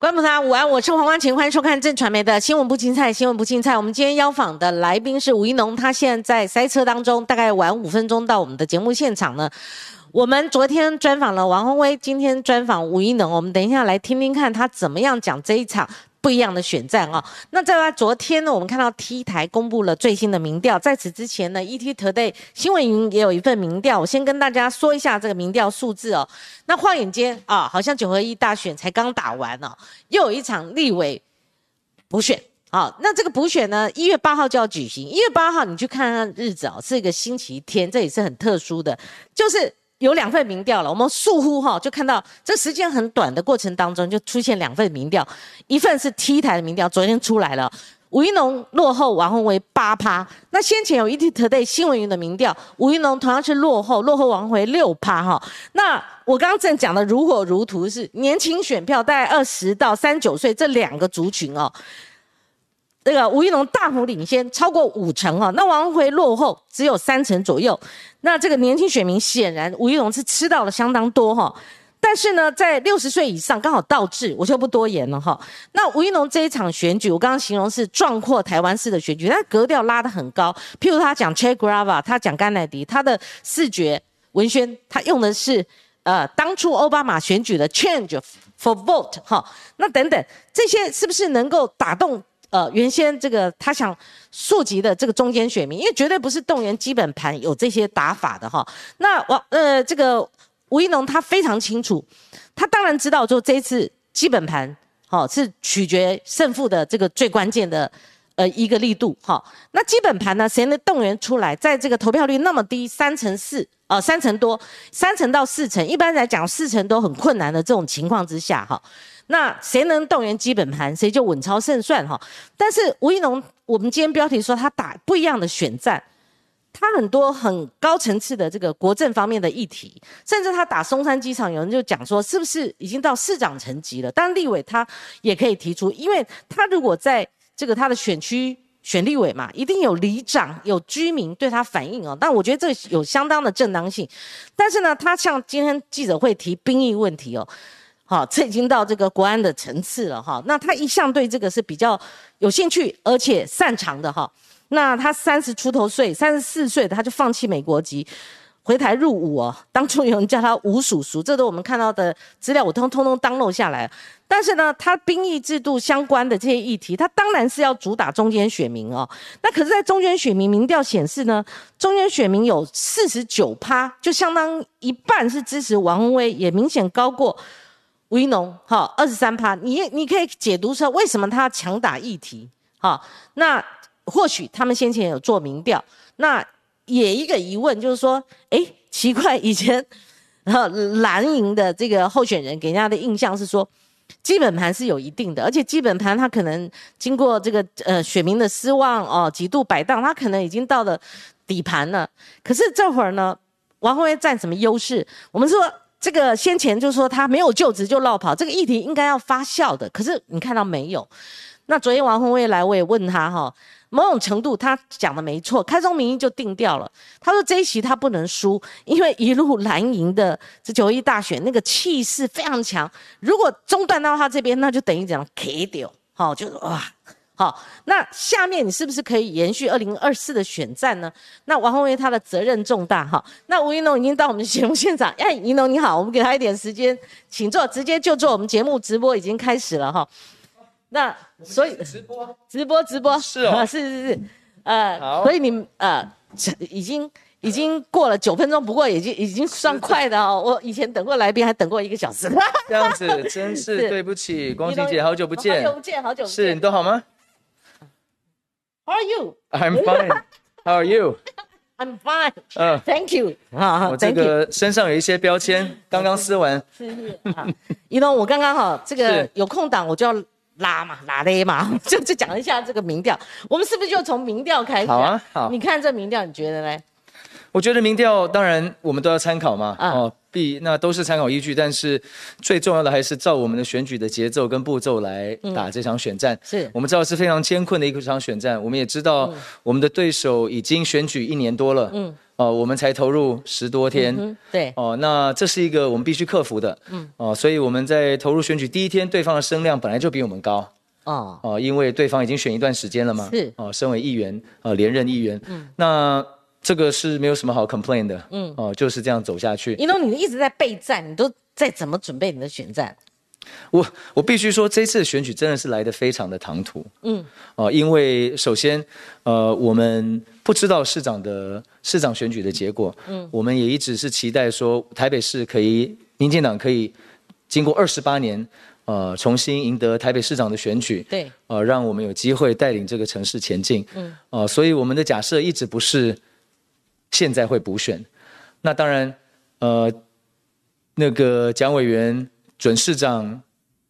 观众朋友午安，我是黄光琴，欢迎收看正传媒的新闻不青菜，新闻不青菜。我们今天邀访的来宾是吴一农，他现在在塞车当中，大概晚五分钟到我们的节目现场呢。我们昨天专访了王宏威，今天专访吴一农，我们等一下来听听看他怎么样讲这一场。不一样的选战啊！那在昨天呢，我们看到 T 台公布了最新的民调。在此之前呢，ET Today 新闻云也有一份民调。我先跟大家说一下这个民调数字哦。那晃眼间啊，好像九合一大选才刚打完哦，又有一场立委补选啊。那这个补选呢，一月八号就要举行。一月八号你去看看日子哦，是一个星期天，这也是很特殊的，就是。有两份民调了，我们疏忽哈就看到这时间很短的过程当中就出现两份民调，一份是 T 台的民调，昨天出来了，吴一农落后王宏维八趴。那先前有 ET Today 新闻云的民调，吴一农同样是落后，落后王宏维六趴哈。那我刚刚正讲的如火如荼是年轻选票，大概二十到三九岁这两个族群哦。这个吴一农大幅领先，超过五成哈，那王宏辉落后只有三成左右。那这个年轻选民显然吴一农是吃到了相当多哈，但是呢，在六十岁以上刚好倒置，我就不多言了哈。那吴一农这一场选举，我刚刚形容是壮阔台湾式的选举，他格调拉得很高。譬如他讲 Che Guevara，他讲甘乃迪，他的视觉文宣，他用的是呃当初奥巴马选举的 Change for Vote 哈，那等等这些是不是能够打动？呃，原先这个他想溯及的这个中间选民，因为绝对不是动员基本盘有这些打法的哈。那我呃，这个吴一农他非常清楚，他当然知道，就这次基本盘，好是取决胜负的这个最关键的呃一个力度哈。那基本盘呢，谁能动员出来，在这个投票率那么低，三成四呃三成多，三成到四成，一般来讲四成都很困难的这种情况之下哈。那谁能动员基本盘，谁就稳操胜算哈。但是吴一农，我们今天标题说他打不一样的选战，他很多很高层次的这个国政方面的议题，甚至他打松山机场，有人就讲说是不是已经到市长层级了？当立委他也可以提出，因为他如果在这个他的选区选立委嘛，一定有里长有居民对他反映哦。但我觉得这有相当的正当性。但是呢，他像今天记者会提兵役问题哦。好，这已经到这个国安的层次了哈。那他一向对这个是比较有兴趣，而且擅长的哈。那他三十出头岁，三十四岁他就放弃美国籍，回台入伍哦。当初有人叫他吴叔叔，这都我们看到的资料，我通通通当漏下来。但是呢，他兵役制度相关的这些议题，他当然是要主打中间选民哦。那可是，在中间选民民调显示呢，中间选民有四十九趴，就相当一半是支持王宏威，也明显高过。吴一农，好，二十三趴，你你可以解读说为什么他强打议题，好，那或许他们先前有做民调，那也一个疑问就是说，哎，奇怪，以前蓝营的这个候选人给人家的印象是说，基本盘是有一定的，而且基本盘他可能经过这个呃选民的失望哦，几度摆荡，他可能已经到了底盘了。可是这会儿呢，王宏威占什么优势？我们说。这个先前就说他没有就职就落跑，这个议题应该要发酵的，可是你看到没有？那昨天王宏威来，我也问他哈，某种程度他讲的没错，开宗明义就定掉了。他说这一席他不能输，因为一路蓝营的这九一大选那个气势非常强，如果中断到他这边，那就等于讲 K 掉，好，就是哇。好，那下面你是不是可以延续二零二四的选战呢？那王宏威他的责任重大哈。那吴一龙已经到我们节目现场，哎，一龙你好，我们给他一点时间，请坐，直接就坐。我们节目直播已经开始了哈。那所以直播直播直播是哦，是是是，呃，所以你呃已经已经过了九分钟，不过已经已经算快的哦。我以前等过来宾还等过一个小时。这样子真是 对不起，光晴姐，好久不见，好久不见，好久不见，是你都好吗？How are you? I'm fine. How are you? I'm fine. 嗯，Thank you. 我这个身上有一些标签，刚刚撕完。是是。一龙，我刚刚哈，这个有空档我就要拉嘛，拉勒嘛，就就讲一下这个民调。我们是不是就从民调开始？好啊，好。你看这民调，你觉得呢？我觉得民调当然我们都要参考嘛。哦。必，那都是参考依据，但是最重要的还是照我们的选举的节奏跟步骤来打这场选战。是。我们知道是非常艰困的一场选战，我们也知道我们的对手已经选举一年多了，嗯，哦、我们才投入十多天，嗯，对，哦，那这是一个我们必须克服的，嗯，哦，所以我们在投入选举第一天，对方的声量本来就比我们高，哦，哦，因为对方已经选一段时间了嘛，是。哦，身为议员，呃，连任议员，嗯，那这个是没有什么好 complain 的，嗯，哦，就是这样走下去。一农，你一直在备战，你都在怎么准备你的选战？我我必须说，这次的选举真的是来的非常的唐突，嗯，哦、因为首先，呃，我们不知道市长的市长选举的结果，嗯，我们也一直是期待说台北市可以，民进党可以经过二十八年，呃，重新赢得台北市长的选举，对，呃，让我们有机会带领这个城市前进。嗯，呃，所以我们的假设一直不是现在会补选。那当然，呃，那个蒋委员准市长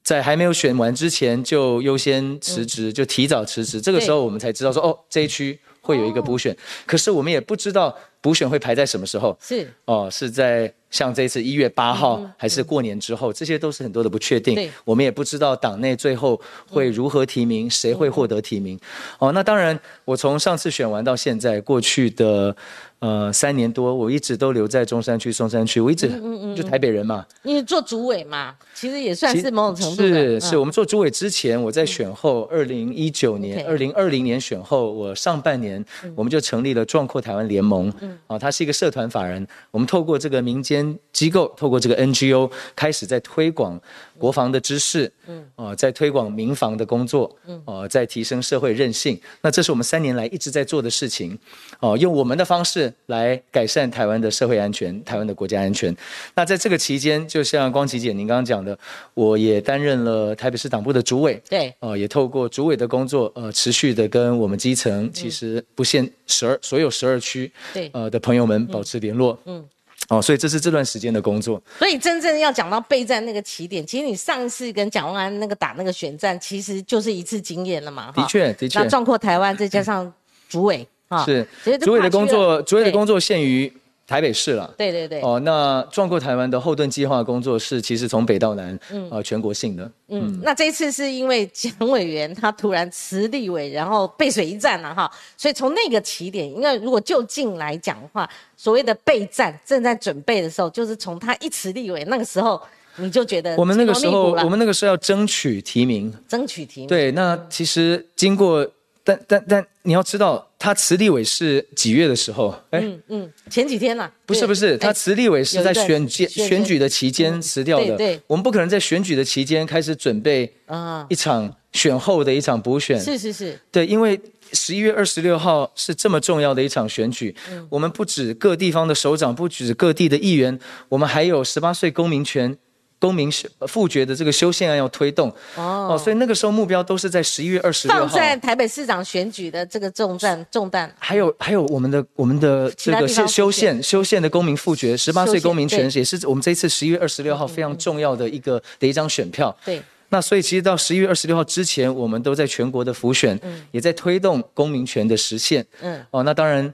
在还没有选完之前就优先辞职，就提早辞职。这个时候我们才知道说，哦，这一区会有一个补选。可是我们也不知道补选会排在什么时候。是哦，是在像这一次一月八号，还是过年之后，这些都是很多的不确定对。我们也不知道党内最后会如何提名，谁会获得提名。哦，那当然，我从上次选完到现在，过去的呃三年多，我一直都留在中山区、松山区，我一直就台北人嘛。因为做主委嘛，其实也算是某种程度是是，嗯。我们做主委之前，我在选后，二零一九年、二零二零年选后，我上半年我们就成立了壮阔台湾联盟，啊，它是一个社团法人，我们透过这个民间机构，透过这个 NGO 开始在推广国防的知识，嗯，啊，在推广民防的工作，嗯，啊，在提升社会韧性。那这是我们三年来一直在做的事情，哦、用我们的方式来改善台湾的社会安全、台湾的国家安全。那在这个期间，就像光琪姐您刚刚讲的，我也担任了台北市党部的主委，对，呃，也透过主委的工作，呃，持续的跟我们基层，其实不限十二所有十二区，对。呃的朋友们保持联络，嗯，哦，所以这是这段时间的工作。所以真正要讲到备战那个起点，其实你上一次跟蒋万安那个打那个选战，其实就是一次经验了嘛。的确，的确那，壮阔台湾，再加上主委哈，是主委的工作，主委的工作限于台北市了。对对对，哦，那壮阔台湾的后盾计划工作是其实从北到南，嗯。呃，全国性的。嗯，那这一次是因为蒋委员他突然辞立委，然后背水一战了哈，所以从那个起点，因为如果就近来讲的话，所谓的备战正在准备的时候，就是从他一辞立委那个时候，你就觉得我们那个时候，我们那个时候要争取提名，争取提名，对，那其实经过，但但但你要知道，他辞立委是几月的时候？哎、嗯嗯，前几天啦，不是不是，他哎辞立委是在选举选选举的期间辞掉的。对对我们不可能在选举的期间开始准备啊，一场选后的一场补选。是是是，对，因为十一月二十六号是这么重要的一场选举，嗯我们不止各地方的首长，不止各地的议员，我们还有十八岁公民权。公民修复决的这个修宪案要推动。哦。所以那个时候目标都是在十一月二十六号。放在台北市长选举的这个重担重担，还有还有我们的我们的这个修修宪修宪的公民复决，十八岁公民权对也是我们这一次十一月二十六号非常重要的一个的一张选票。对，那所以其实到十一月二十六号之前，我们都在全国的复选，也在推动公民权的实现。嗯，哦，那当然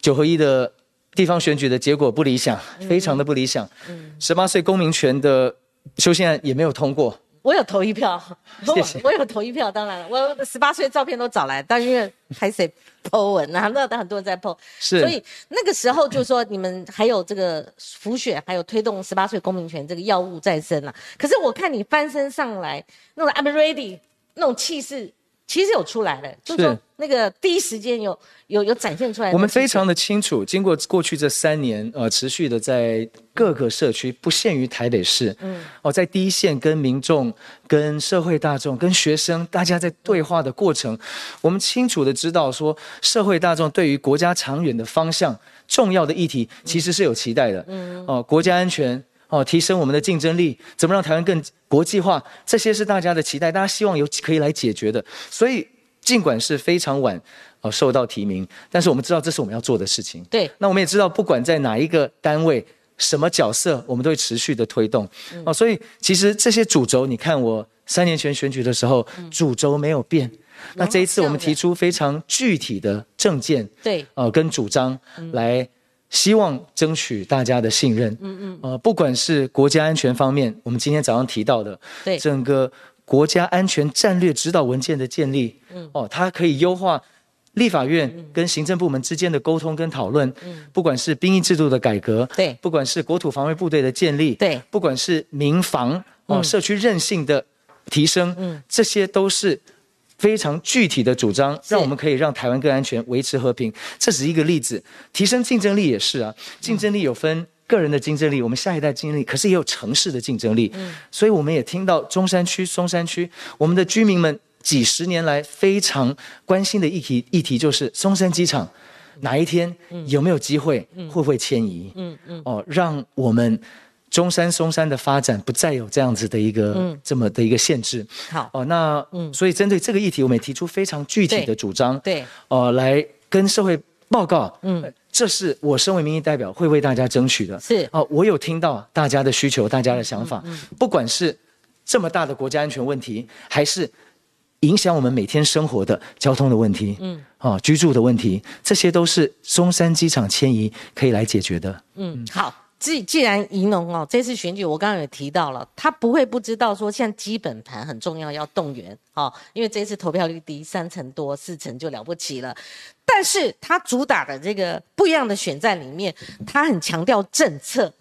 九合一的地方选举的结果不理想，非常的不理想。十八岁公民权的修宪案也没有通过。我有投一票，谢谢。我 我有投一票，当然了，我十八岁照片都找来，但因为还谁 po 文啊，那很多人在 po，是。所以那个时候就是说你们还有这个浮选，还有推动十八岁公民权这个药物再生啊。可是我看你翻身上来那种 I'm ready 那种气势，其实有出来的，就是说那个第一时间有有有展现出来。我们非常的清楚，经过过去这三年，呃，持续的在各个社区，不限于台北市，嗯，哦，在第一线跟民众、跟社会大众、跟学生，大家在对话的过程，我们清楚的知道说，社会大众对于国家长远的方向、重要的议题，其实是有期待的，嗯，哦，国家安全。哦，提升我们的竞争力，怎么让台湾更国际化？这些是大家的期待，大家希望有可以来解决的。所以，尽管是非常晚，哦，受到提名，但是我们知道这是我们要做的事情。对那我们也知道，不管在哪一个单位、什么角色，我们都会持续的推动。哦，所以其实这些主轴，你看我三年前选举的时候，主轴没有变。那这一次我们提出非常具体的政见，对呃，跟主张来希望争取大家的信任。嗯嗯。呃，不管是国家安全方面，我们今天早上提到的，对。整个国家安全战略指导文件的建立，嗯，哦，它可以优化立法院跟行政部门之间的沟通跟讨论。嗯，不管是兵役制度的改革，对。不管是国土防卫部队的建立，对。不管是民防哦、社区韧性的提升，嗯，这些都是非常具体的主张，让我们可以让台湾更安全，维持和平。这只是一个例子，提升竞争力也是啊。竞争力有分个人的竞争力，我们下一代竞争力，可是也有城市的竞争力。嗯，所以我们也听到中山区、松山区，我们的居民们几十年来非常关心的议题，议题就是松山机场。哪一天有没有机会，会不会迁移？嗯嗯，哦，让我们中山、松山的发展不再有这样子的一个、嗯这么的一个限制。好哦，那嗯所以针对这个议题，我们也提出非常具体的主张，对，呃，来跟社会报告。嗯，这是我身为民意代表会为大家争取的。是哦，我有听到大家的需求，大家的想法，不管是这么大的国家安全问题，还是影响我们每天生活的交通的问题，嗯，哦，居住的问题，这些都是松山机场迁移可以来解决的。嗯，好。既既然宜农哦，这次选举我刚刚也提到了，他不会不知道说现在基本盘很重要，要动员哦，因为这次投票率低，三成多四成就了不起了。但是他主打的这个不一样的选战里面，他很强调政策。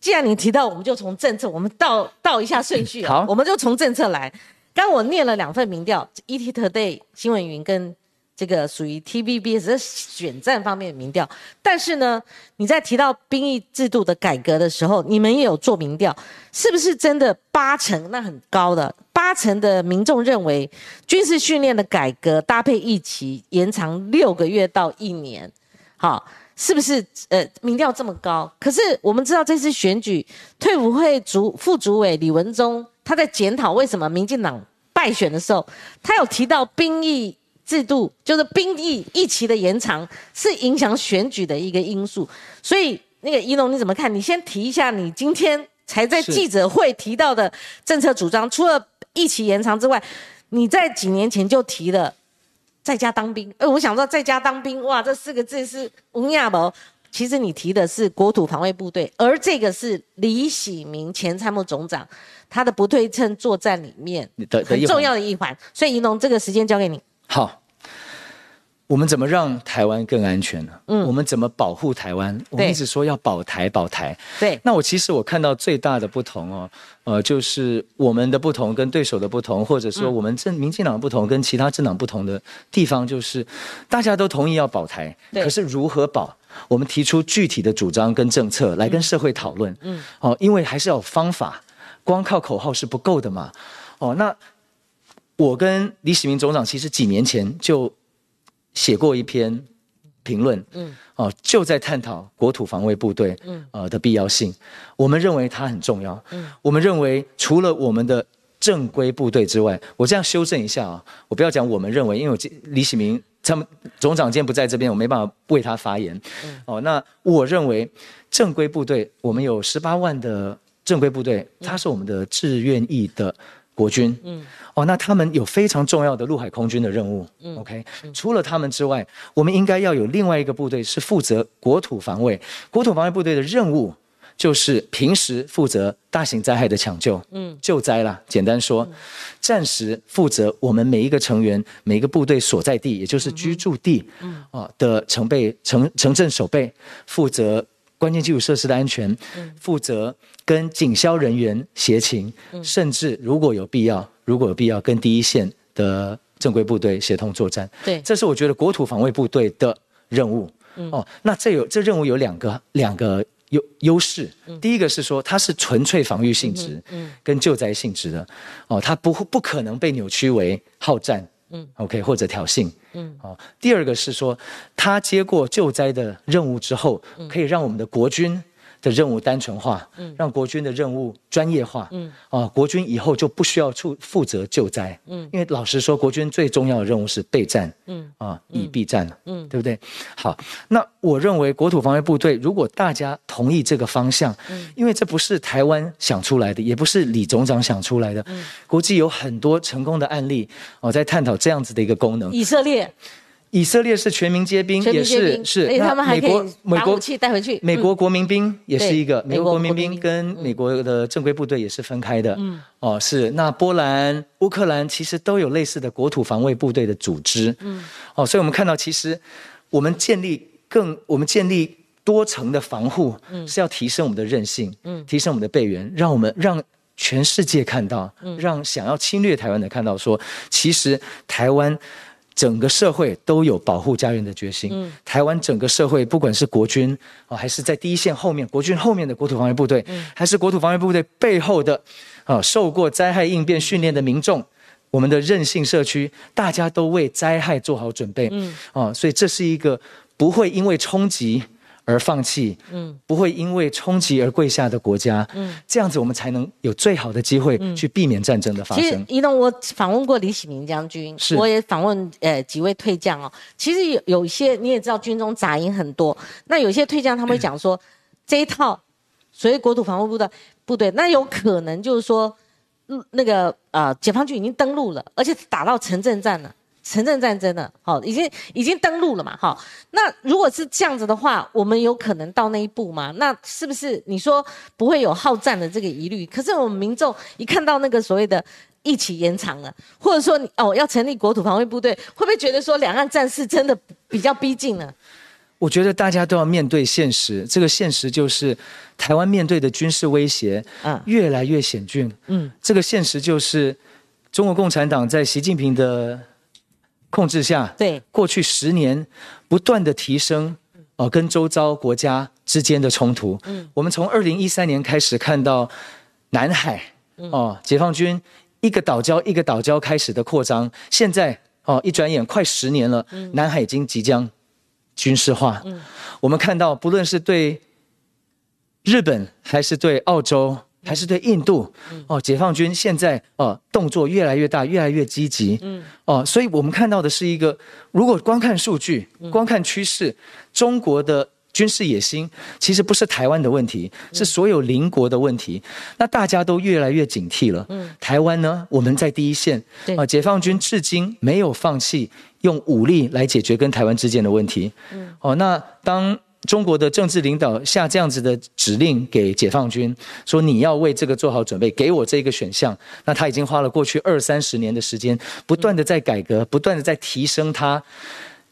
既然你提到，我们就从政策，我们倒倒一下顺序啊，好我们就从政策来。刚我念了两份民调，ET Today 新闻云跟这个属于 TVBS 的选战方面的民调，但是呢，你在提到兵役制度的改革的时候，你们也有做民调，是不是真的八成？那很高的八成的民众认为军事训练的改革搭配役期延长六个月到一年，好，是不是？呃，民调这么高，可是我们知道这次选举，退伍会主副主委李文忠他在检讨为什么民进党败选的时候，他有提到兵役制度，就是兵役役期的延长是影响选举的一个因素。所以那个仪龙你怎么看？你先提一下你今天才在是记者会提到的政策主张，除了役期延长之外，你在几年前就提了在家当兵。哎，我想说在家当兵，哇，这四个字是吴亚谋。其实你提的是国土防卫部队，而这个是李喜明前参谋总长他的不对称作战里面很重要的一环。所以，仪龙这个时间交给你。好，我们怎么让台湾更安全呢？嗯，我们怎么保护台湾？我们一直说要保台保台。对，那我其实我看到最大的不同哦，呃，就是我们的不同跟对手的不同，或者说嗯我们政民进党的不同跟其他政党不同的地方，就是大家都同意要保台，对可是如何保？我们提出具体的主张跟政策来跟社会讨论。嗯，哦，因为还是要有方法，光靠口号是不够的嘛。哦，那我跟李喜明总长其实几年前就写过一篇评论，嗯，哦，就在探讨国土防卫部队，嗯，呃的必要性。我们认为它很重要，嗯，我们认为除了我们的正规部队之外，我这样修正一下啊，我不要讲我们认为，因为我今李喜明他们总长今天不在这边，我没办法为他发言，嗯。哦，那我认为正规部队，我们有十八万的正规部队，他是我们的志愿役的国军，嗯，哦，那他们有非常重要的陆海空军的任务，嗯，OK，除了他们之外，我们应该要有另外一个部队是负责国土防卫，国土防卫部队的任务。就是平时负责大型灾害的抢救，嗯，救灾啦。简单说，战时负责我们每一个成员、每一个部队所在地，也就是居住地，嗯。啊的城备、城城镇守备，负责关键基础设施的安全，负责跟警消人员协情，甚至如果有必要，如果有必要跟第一线的正规部队协同作战。对这是我觉得国土防卫部队的任务。哦，那这有这任务有两个两个优优势。第一个是说它是纯粹防御性质，嗯跟救灾性质的。哦，它不不可能被扭曲为好战。嗯，OK，或者挑衅。嗯，哦，第二个是说，他接过救灾的任务之后，可以让我们的国军的任务单纯化，嗯，让国军的任务专业化，嗯，啊，国军以后就不需要负负责救灾，嗯，因为老实说，国军最重要的任务是备战，嗯，啊，以避战，嗯，对不对？好，那我认为国土防卫部队如果大家同意这个方向，嗯，因为这不是台湾想出来的，也不是李总长想出来的，嗯，国际有很多成功的案例，哦，在探讨这样子的一个功能，以色列以色列是全民皆兵，也是是。而且他们还可那美国美国器带回去。嗯美国国民兵也是一个，美国国民兵跟美国的正规部队也是分开的。嗯，哦，是。那波兰、乌克兰其实都有类似的国土防卫部队的组织。嗯，哦，所以我们看到，其实我们建立更，我们建立多层的防护，是要提升我们的韧性，嗯，提升我们的备援，让我们让。全世界看到，让想要侵略台湾的看到，说其实台湾整个社会都有保护家园的决心。台湾整个社会，不管是国军啊，还是在第一线后面，国军后面的国土防卫部队，还是国土防卫部队背后的啊，受过灾害应变训练的民众，我们的韧性社区，大家都为灾害做好准备。嗯，啊，所以这是一个不会因为冲击。而放弃，嗯，不会因为冲击而跪下的国家，嗯，这样子我们才能有最好的机会去避免战争的发生其实生。移动，我访问过李喜明将军，是我也访问呃几位退将哦。其实有有一些你也知道，军中杂音很多。那有些退将他们会讲说，这一套所谓国土防卫部的部队，那有可能就是说，嗯那个呃解放军已经登陆了，而且打到城镇战了。城镇战争了，好，已经已经登陆了嘛，好，那如果是这样子的话，我们有可能到那一步吗？那是不是你说不会有好战的这个疑虑？可是我们民众一看到那个所谓的一起延长了，或者说你哦要成立国土防卫部队，会不会觉得说两岸战事真的比较逼近了？我觉得大家都要面对现实，这个现实就是台湾面对的军事威胁，嗯，越来越险峻，嗯，这个现实就是中国共产党在习近平的。控制下，对过去十年不断的提升，哦，跟周遭国家之间的冲突。嗯，我们从二零一三年开始看到南海，哦，解放军一个岛礁一个岛礁开始的扩张，现在哦，一转眼快十年了，南海已经即将军事化。嗯，我们看到不论是对日本还是对澳洲。还是对印度哦，解放军现在哦动作越来越大，越来越积极。嗯哦，所以我们看到的是一个，如果光看数据，光看趋势，中国的军事野心其实不是台湾的问题，是所有邻国的问题。那大家都越来越警惕了。嗯，台湾呢，我们在第一线。啊，解放军至今没有放弃用武力来解决跟台湾之间的问题。嗯哦，那当。中国的政治领导下这样子的指令给解放军，说你要为这个做好准备，给我这个选项。那他已经花了过去二三十年的时间，不断的在改革，不断的在提升他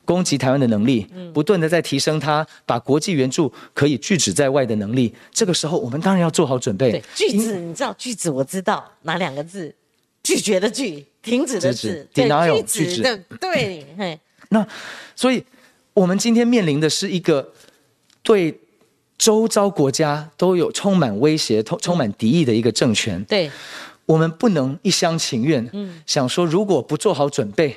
攻击台湾的能力，不断的在提升他把国际援助可以拒止在外的能力。这个时候，我们当然要做好准备。拒止，你知道拒止？我知道哪两个字？拒绝的拒，停止的止，对，拒止的对。嘿，那所以我们今天面临的是一个。对周遭国家都有充满威胁、充充满敌意的一个政权，对，我们不能一厢情愿，嗯，想说如果不做好准备，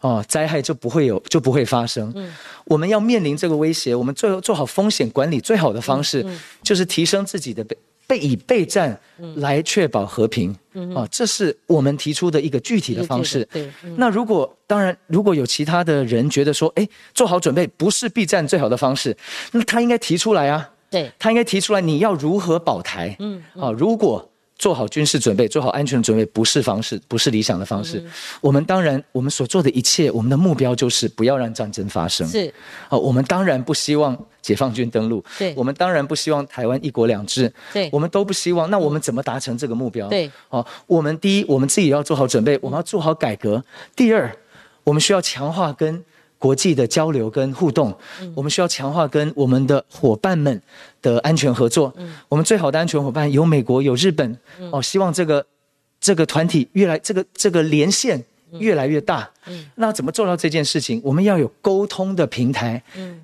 哦，灾害就不会有，就不会发生。嗯，我们要面临这个威胁，我们做做好风险管理最好的方式，就是提升自己的备备以备战来确保和平。嗯，啊，这是我们提出的一个具体的方式。对，那如果当然，如果有其他的人觉得说，哎，做好准备不是避战最好的方式，那他应该提出来啊。对，他应该提出来，你要如何保台？嗯，啊，如果。做好军事准备，做好安全准备，不是方式，不是理想的方式。我们当然，我们所做的一切，我们的目标就是不要让战争发生。是，哦，我们当然不希望解放军登陆。对，我们当然不希望台湾一国两制。对，我们都不希望。那我们怎么达成这个目标？对，哦，我们第一，我们自己要做好准备，我们要做好改革。第二，我们需要强化跟。国际的交流跟互动，我们需要强化跟我们的伙伴们的安全合作。我们最好的安全伙伴有美国，有日本。哦，希望这个这个团体越来这个这个连线越来越大。那怎么做到这件事情？我们要有沟通的平台，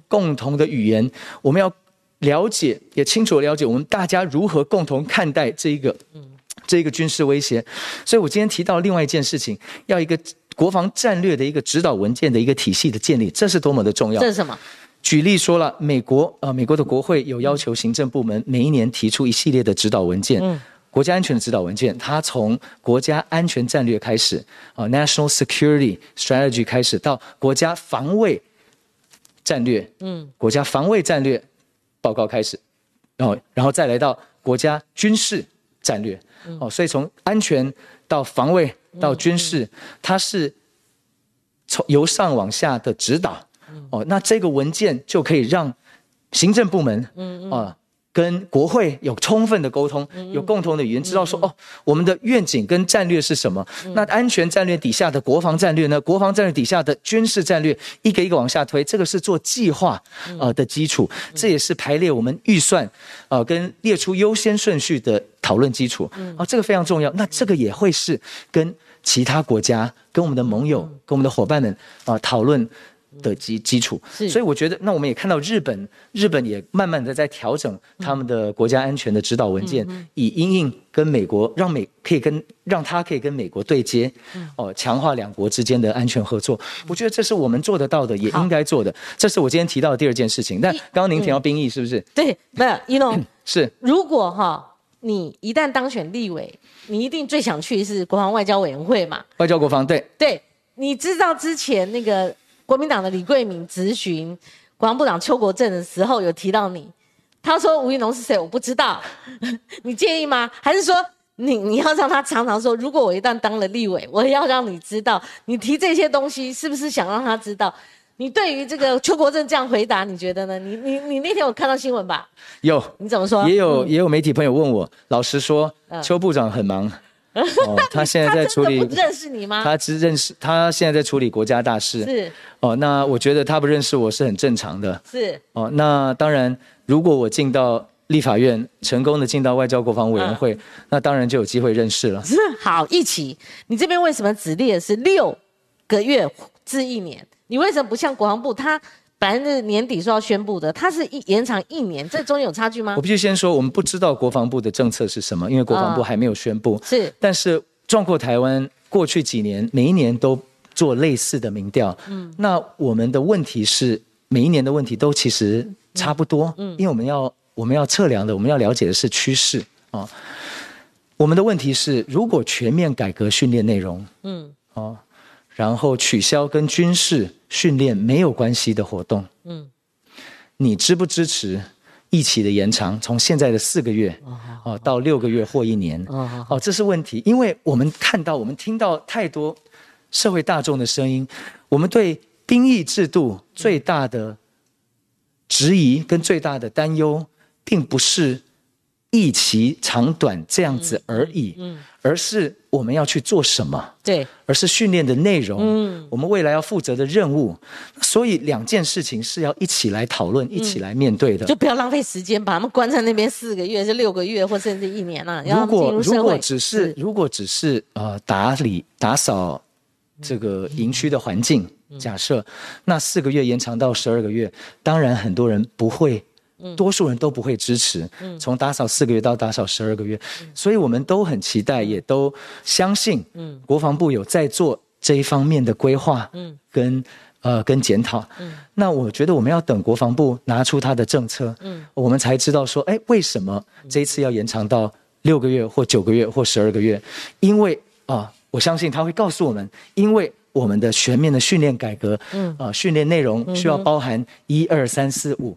共同的语言。我们要了解，也清楚了解我们大家如何共同看待这一个这一个军事威胁。所以我今天提到另外一件事情，要一个。国防战略的一个指导文件的一个体系的建立，这是多么的重要。这是什么？举例说了，美国呃，美国的国会有要求行政部门每一年提出一系列的指导文件，嗯，国家安全的指导文件，它从国家安全战略开始啊，National Security Strategy 开始，到国家防卫战略，嗯，国家防卫战略报告开始，然后然后再来到国家军事战略，哦，所以从安全到防卫。到军事，它是从由上往下的指导，哦，那这个文件就可以让行政部门，嗯啊。跟国会有充分的沟通，有共同的语言，知道说哦，我们的愿景跟战略是什么？那安全战略底下的国防战略呢？国防战略底下的军事战略，一个一个往下推，这个是做计划呃的基础，这也是排列我们预算呃跟列出优先顺序的讨论基础啊，这个非常重要。那这个也会是跟其他国家、跟我们的盟友、跟我们的伙伴们啊讨论。的基基础，所以我觉得，那我们也看到日本，日本也慢慢的在调整他们的国家安全的指导文件，以因应跟美国，让美可以跟让他可以跟美国对接，哦，强化两国之间的安全合作。我觉得这是我们做得到的，也应该做的。这是我今天提到的第二件事情。但刚刚您提到兵役是不是？对，没有，一龙是。如果哈，你一旦当选立委，你一定最想去是国防外交委员会嘛？外交国防对。对，你知道之前那个。国民党的李桂敏咨询国防部长邱国正的时候，有提到你，他说吴怡农是谁，我不知道，你介意吗？还是说你你要让他常常说，如果我一旦当了立委，我要让你知道，你提这些东西是不是想让他知道？你对于这个邱国正这样回答，你觉得呢？你你你那天有看到新闻吧？有，你怎么说？也有也有媒体朋友问我，老实说，邱部长很忙。哦，他现在在处理。不认识你吗？他只认识，他现在在处理国家大事。是。哦，那我觉得他不认识我是很正常的。是。哦，那当然，如果我进到立法院，成功的进到外交国防委员会，那当然就有机会认识了。是。好，一起。你这边为什么只列是六个月至一年？你为什么不像国防部他？本来是年底说要宣布的，他是一延长一年，这中间有差距吗？我必须先说，我们不知道国防部的政策是什么，因为国防部还没有宣布。是，但是壮阔台湾过去几年每一年都做类似的民调。嗯，那我们的问题是每一年的问题都其实差不多。嗯，因为我们要我们要测量的，我们要了解的是趋势啊。我们的问题是，如果全面改革训练内容，嗯，哦。然后取消跟军事训练没有关系的活动。嗯，你支不支持一起的延长，从现在的四个月哦到六个月或一年？哦，这是问题，因为我们看到、我们听到太多社会大众的声音，我们对兵役制度最大的质疑跟最大的担忧，并不是一期长短这样子而已。嗯。而是我们要去做什么？对，而是训练的内容。嗯，我们未来要负责的任务，所以两件事情是要一起来讨论、一起来面对的。就不要浪费时间，把他们关在那边四个月、是六个月，或甚至一年了。如果如果只是如果只是呃打理打扫这个营区的环境，假设那四个月延长到十二个月，当然很多人不会。多数人都不会支持，从打扫四个月到打扫十二个月，所以我们都很期待，也都相信，嗯。国防部有在做这一方面的规划，嗯。跟呃跟检讨。那我觉得我们要等国防部拿出他的政策，嗯。我们才知道说，哎，为什么这一次要延长到六个月或九个月或十二个月？因为啊，我相信他会告诉我们，因为我们的全面的训练改革，嗯。啊，训练内容需要包含一二三四五。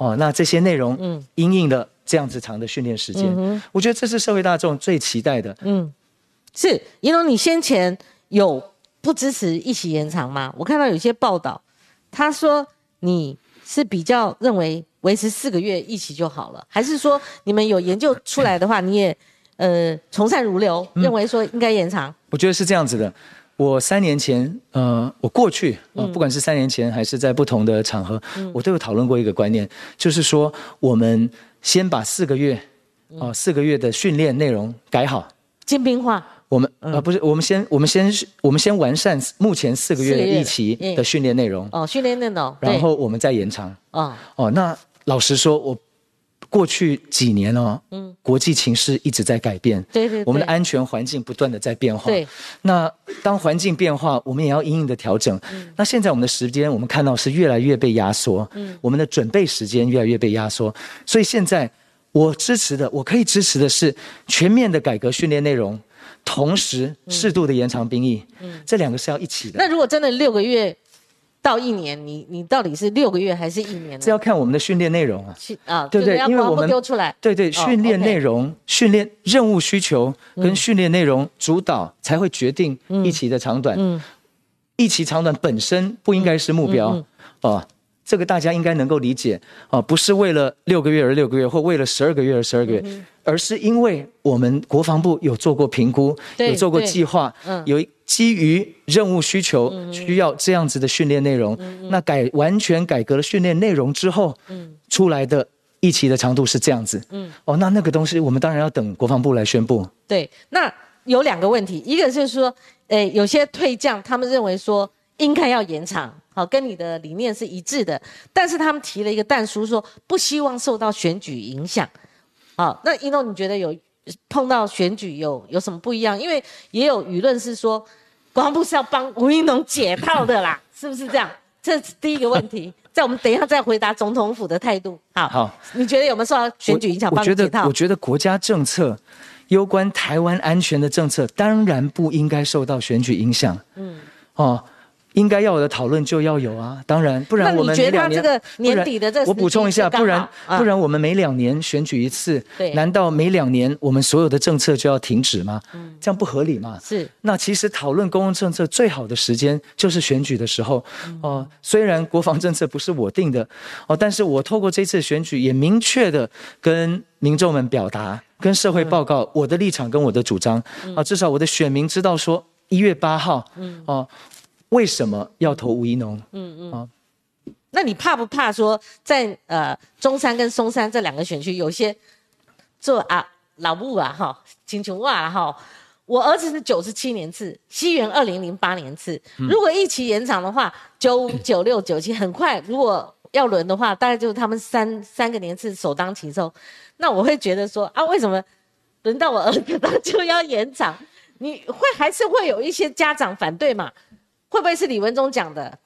哦，那这些内容，嗯，因应了这样子长的训练时间，我觉得这是社会大众最期待的。嗯，是，因为你先前有不支持一起延长吗？我看到有些报道，他说你是比较认为维持四个月一起就好了，还是说你们有研究出来的话，你也呃从善如流，认为说应该延长？我觉得是这样子的。我三年前，呃，我过去啊，不管是三年前还是在不同的场合，我都有讨论过一个观念，就是说，我们先把四个月，啊，四个月的训练内容改好，精兵化。我们呃，不是，我们先，我们先，我们先完善目前四个月的一期的训练内容。哦，训练内容。然后我们再延长。哦。哦，那老实说，我。过去几年哦，嗯，国际情势一直在改变，对对，我们的安全环境不断的在变化，对。那当环境变化，我们也要因应的调整。嗯，那现在我们的时间，我们看到是越来越被压缩，嗯，我们的准备时间越来越被压缩。所以现在我支持的，我可以支持的是全面的改革训练内容，同时适度的延长兵役，嗯，这两个是要一起的。那如果真的六个月？到一年，你你到底是六个月还是一年？这要看我们的训练内容啊，啊，对不对？因为我们丢出来，对对，训练内容、训练任务需求跟训练内容主导，才会决定一期的长短。一期长短本身不应该是目标哦。这个大家应该能够理解啊，不是为了六个月而六个月，或为了十二个月而十二个月，而是因为我们国防部有做过评估，有做过计划，有基于任务需求需要这样子的训练内容，那改完全改革了训练内容之后，出来的一期的长度是这样子。哦，那那个东西我们当然要等国防部来宣布。对，那有两个问题，一个就是说，诶，有些退将他们认为说应该要延长。好，跟你的理念是一致的，但是他们提了一个弹书，说不希望受到选举影响。好，那一诺你觉得有碰到选举有有什么不一样？因为也有舆论是说，国防部是要帮吴一农解套的啦，是不是这样？这是第一个问题，在我们等一下再回答总统府的态度。好，好，你觉得有没有受到选举影响？我觉得，我觉得国家政策攸关台湾安全的政策，当然不应该受到选举影响。嗯，哦。应该要有的讨论就要有啊，当然，不然我们每两年，年底的这我补充一下，不然不然我们每两年选举一次，难道每两年我们所有的政策就要停止吗？这样不合理嘛？是。那其实讨论公共政策最好的时间就是选举的时候哦。虽然国防政策不是我定的哦，但是我透过这次选举也明确的跟民众们表达，跟社会报告我的立场跟我的主张啊，至少我的选民知道说一月八号，嗯哦。为什么要投吴一农？嗯嗯啊，那你怕不怕说在呃中山跟松山这两个选区有些做啊老木啊哈金琼哇哈，我儿子是九十七年次，西元二零零八年次，如果一起延长的话，九五 九六九七很快，如果要轮的话，大概就是他们三三个年次首当其冲，那我会觉得说啊，为什么轮到我儿子他就要延长？你会还是会有一些家长反对嘛？会不会是李文忠讲的？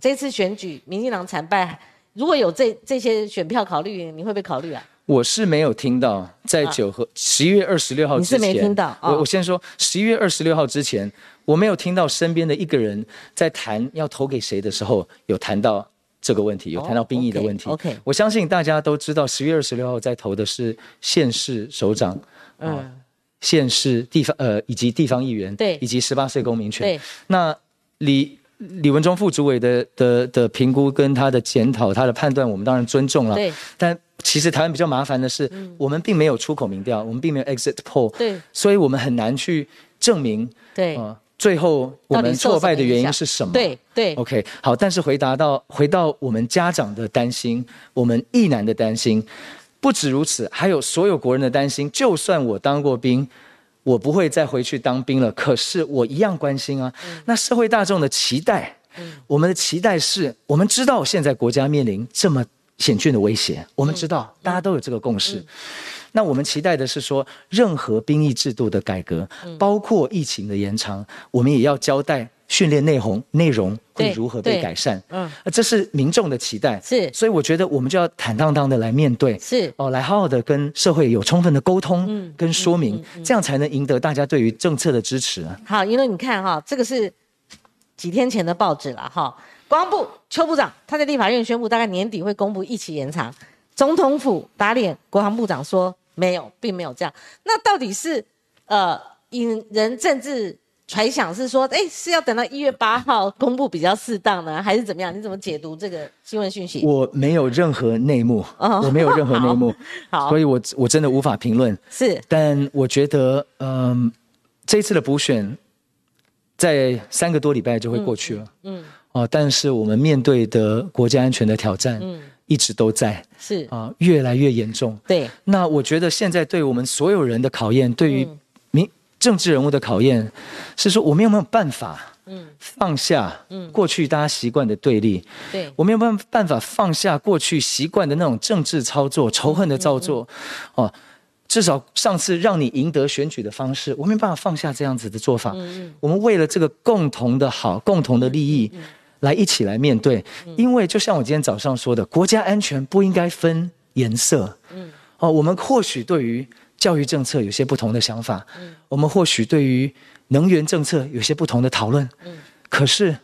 这次选举民进党惨败，如果有这这些选票考虑，你会不会考虑啊？我是没有听到，在九和十一月二十六号之前，你是没听到。我我先说，十一月二十六号之前，我没有听到身边的一个人在谈要投给谁的时候，有谈到这个问题，有谈到兵役的问题。OK，我相信大家都知道，十月二十六号在投的是县市首长，嗯，县市地方呃以及地方议员，对，以及十八岁公民权。对，那。李李文忠副主委的的的评估跟他的检讨，他的判断，我们当然尊重了。对。但其实台湾比较麻烦的是，我们并没有出口民调，我们并没有 exit poll。对。所以我们很难去证明。对。最后我们挫败的原因是什么？对对。OK，好。但是回答到回到我们家长的担心，我们意男的担心，不止如此，还有所有国人的担心。就算我当过兵。我不会再回去当兵了，可是我一样关心啊。那社会大众的期待，我们的期待是，我们知道现在国家面临这么险峻的威胁，我们知道大家都有这个共识。那我们期待的是说，任何兵役制度的改革，包括疫情的延长，我们也要交代。训练内容内容会如何被改善？嗯，这是民众的期待。是，所以我觉得我们就要坦荡荡的来面对。是，哦，来好好的跟社会有充分的沟通跟说明，这样才能赢得大家对于政策的支持。好，因为你看哈，这个是几天前的报纸了哈。国防部邱部长他在立法院宣布，大概年底会公布一起延长。总统府打脸国防部长说没有，并没有这样。那到底是呃引人政治？揣想是说，哎，是要等到一月八号公布比较适当呢，还是怎么样？你怎么解读这个新闻讯息？我没有任何内幕，我没有任何内幕，好，所以我我真的无法评论。是，但我觉得，嗯，这一次的补选，在三个多礼拜就会过去了，嗯，哦，但是我们面对的国家安全的挑战，嗯，一直都在，是啊，越来越严重。对，那我觉得现在对我们所有人的考验，对于。政治人物的考验是说，我们有没有办法，嗯，放下，嗯，过去大家习惯的对立，对，我们有没有办法放下过去习惯的那种政治操作、仇恨的操作，哦，至少上次让你赢得选举的方式，我没办法放下这样子的做法。嗯嗯，我们为了这个共同的好、共同的利益，来一起来面对。因为就像我今天早上说的，国家安全不应该分颜色。嗯，哦，我们或许对于。教育政策有些不同的想法，嗯，我们或许对于能源政策有些不同的讨论，嗯，可是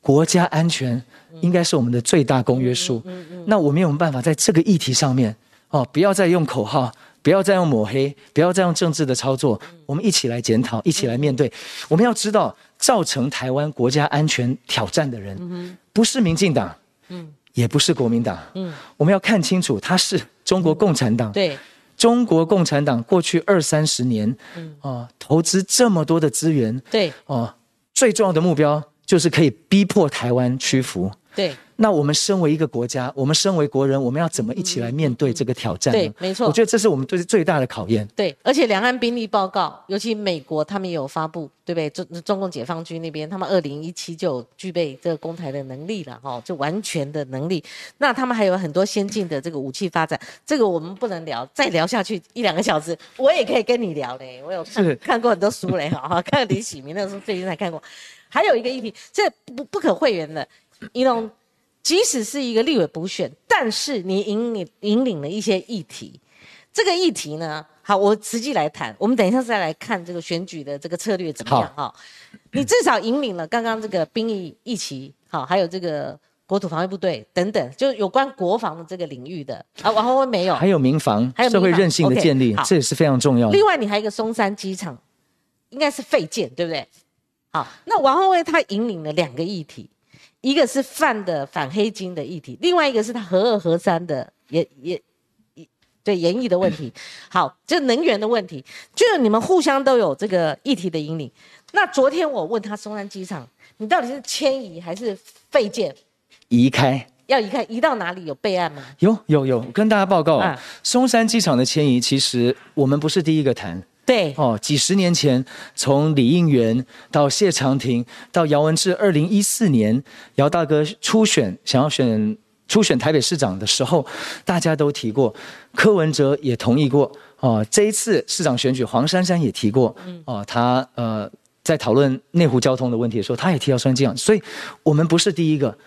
国家安全应该是我们的最大公约数，那我们有没有办法在这个议题上面，哦，不要再用口号，不要再用抹黑，不要再用政治的操作，我们一起来检讨，一起来面对。我们要知道，造成台湾国家安全挑战的人，不是民进党，嗯，也不是国民党，嗯，我们要看清楚，他是中国共产党。对，中国共产党过去二三十年，嗯，哦，投资这么多的资源，对，哦，最重要的目标就是可以逼迫台湾屈服。对，那我们身为一个国家，我们身为国人，我们要怎么一起来面对这个挑战呢？对没错我觉得这是我们对最大的考验。对，而且两岸兵力报告，尤其美国他们也有发布，对不对？中中共解放军那边，他们二零一七就有具备这个攻台的能力了，哈、就完全的能力。那他们还有很多先进的这个武器发展，这个我们不能聊，再聊下去一两个小时，我也可以跟你聊嘞。我有看是看过很多书嘞，哈，看李喜明的书，最近才看过。还有一个议题，这不不可讳言的，一种即使是一个立委补选，但是你引领引领了一些议题，这个议题呢，好，我实际来谈。我们等一下再来看这个选举的这个策略怎么样哈。你至少引领了刚刚这个兵役议题，好，还有这个国土防卫部队等等，就有关国防的这个领域的啊，王宏威没有。还有民防还有社会韧性的建立，这也是非常重要的另。外，你还有一个松山机场，应该是废建，对不对？好，那王宏威他引领了两个议题，一个是泛的反黑金的议题，另外一个是他核二核三的也也也对演绎的问题。好，这能源的问题，就是你们互相都有这个议题的引领。那昨天我问他松山机场，你到底是迁移还是废建？移开要移开移到哪里？有备案吗？有有有，跟大家报告啊，松山机场的迁移，其实我们不是第一个谈对，哦。几十年前，从李应元到谢长廷到姚文智，二零一四年姚大哥初选想要选初选台北市长的时候，大家都提过，柯文哲也同意过哦。这一次市长选举，黄珊珊也提过，哦，他呃。在讨论内湖交通的问题的时候，他也提到松山机场，所以我们不是第一个。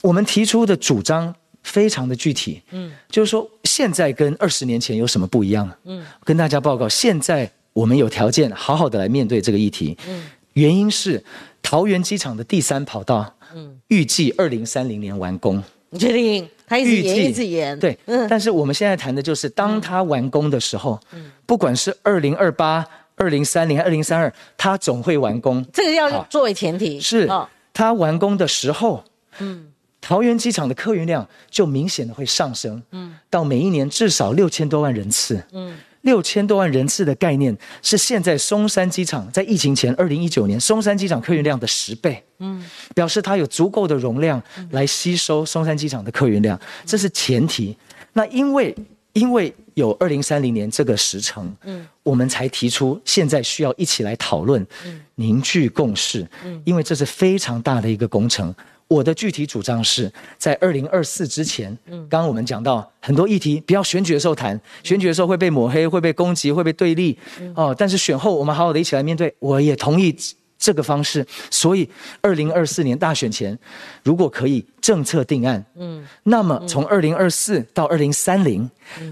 我们提出的主张非常的具体，嗯，就是说现在跟二十年前有什么不一样？嗯，跟大家报告，现在我们有条件好好的来面对这个议题。嗯，原因是桃园机场的第三跑道，嗯，预计二零三零年完工。你确定？他一直延，一直延。对，嗯但是我们现在谈的就是，当他完工的时候，不管是二零二八、二零三零、二零三二，他总会完工。这个要作为前提。是哦，它完工的时候，嗯，桃园机场的客运量就明显的会上升，嗯，到每一年至少六千多万人次，嗯，六千多万人次的概念是现在松山机场在疫情前二零一九年松山机场客运量的十倍，嗯，表示它有足够的容量来吸收松山机场的客运量，这是前提。那因为因为有二零三零年这个时程，嗯，我们才提出现在需要一起来讨论，嗯凝聚共识，嗯，因为这是非常大的一个工程。我的具体主张是在二零二四之前，嗯，刚刚我们讲到很多议题，不要选举的时候谈，选举的时候会被抹黑、会被攻击、会被对立，哦，但是选后我们好好的一起来面对，我也同意这个方式。所以，二零二四年大选前，如果可以政策定案，嗯，那么从二零二四到二零三零，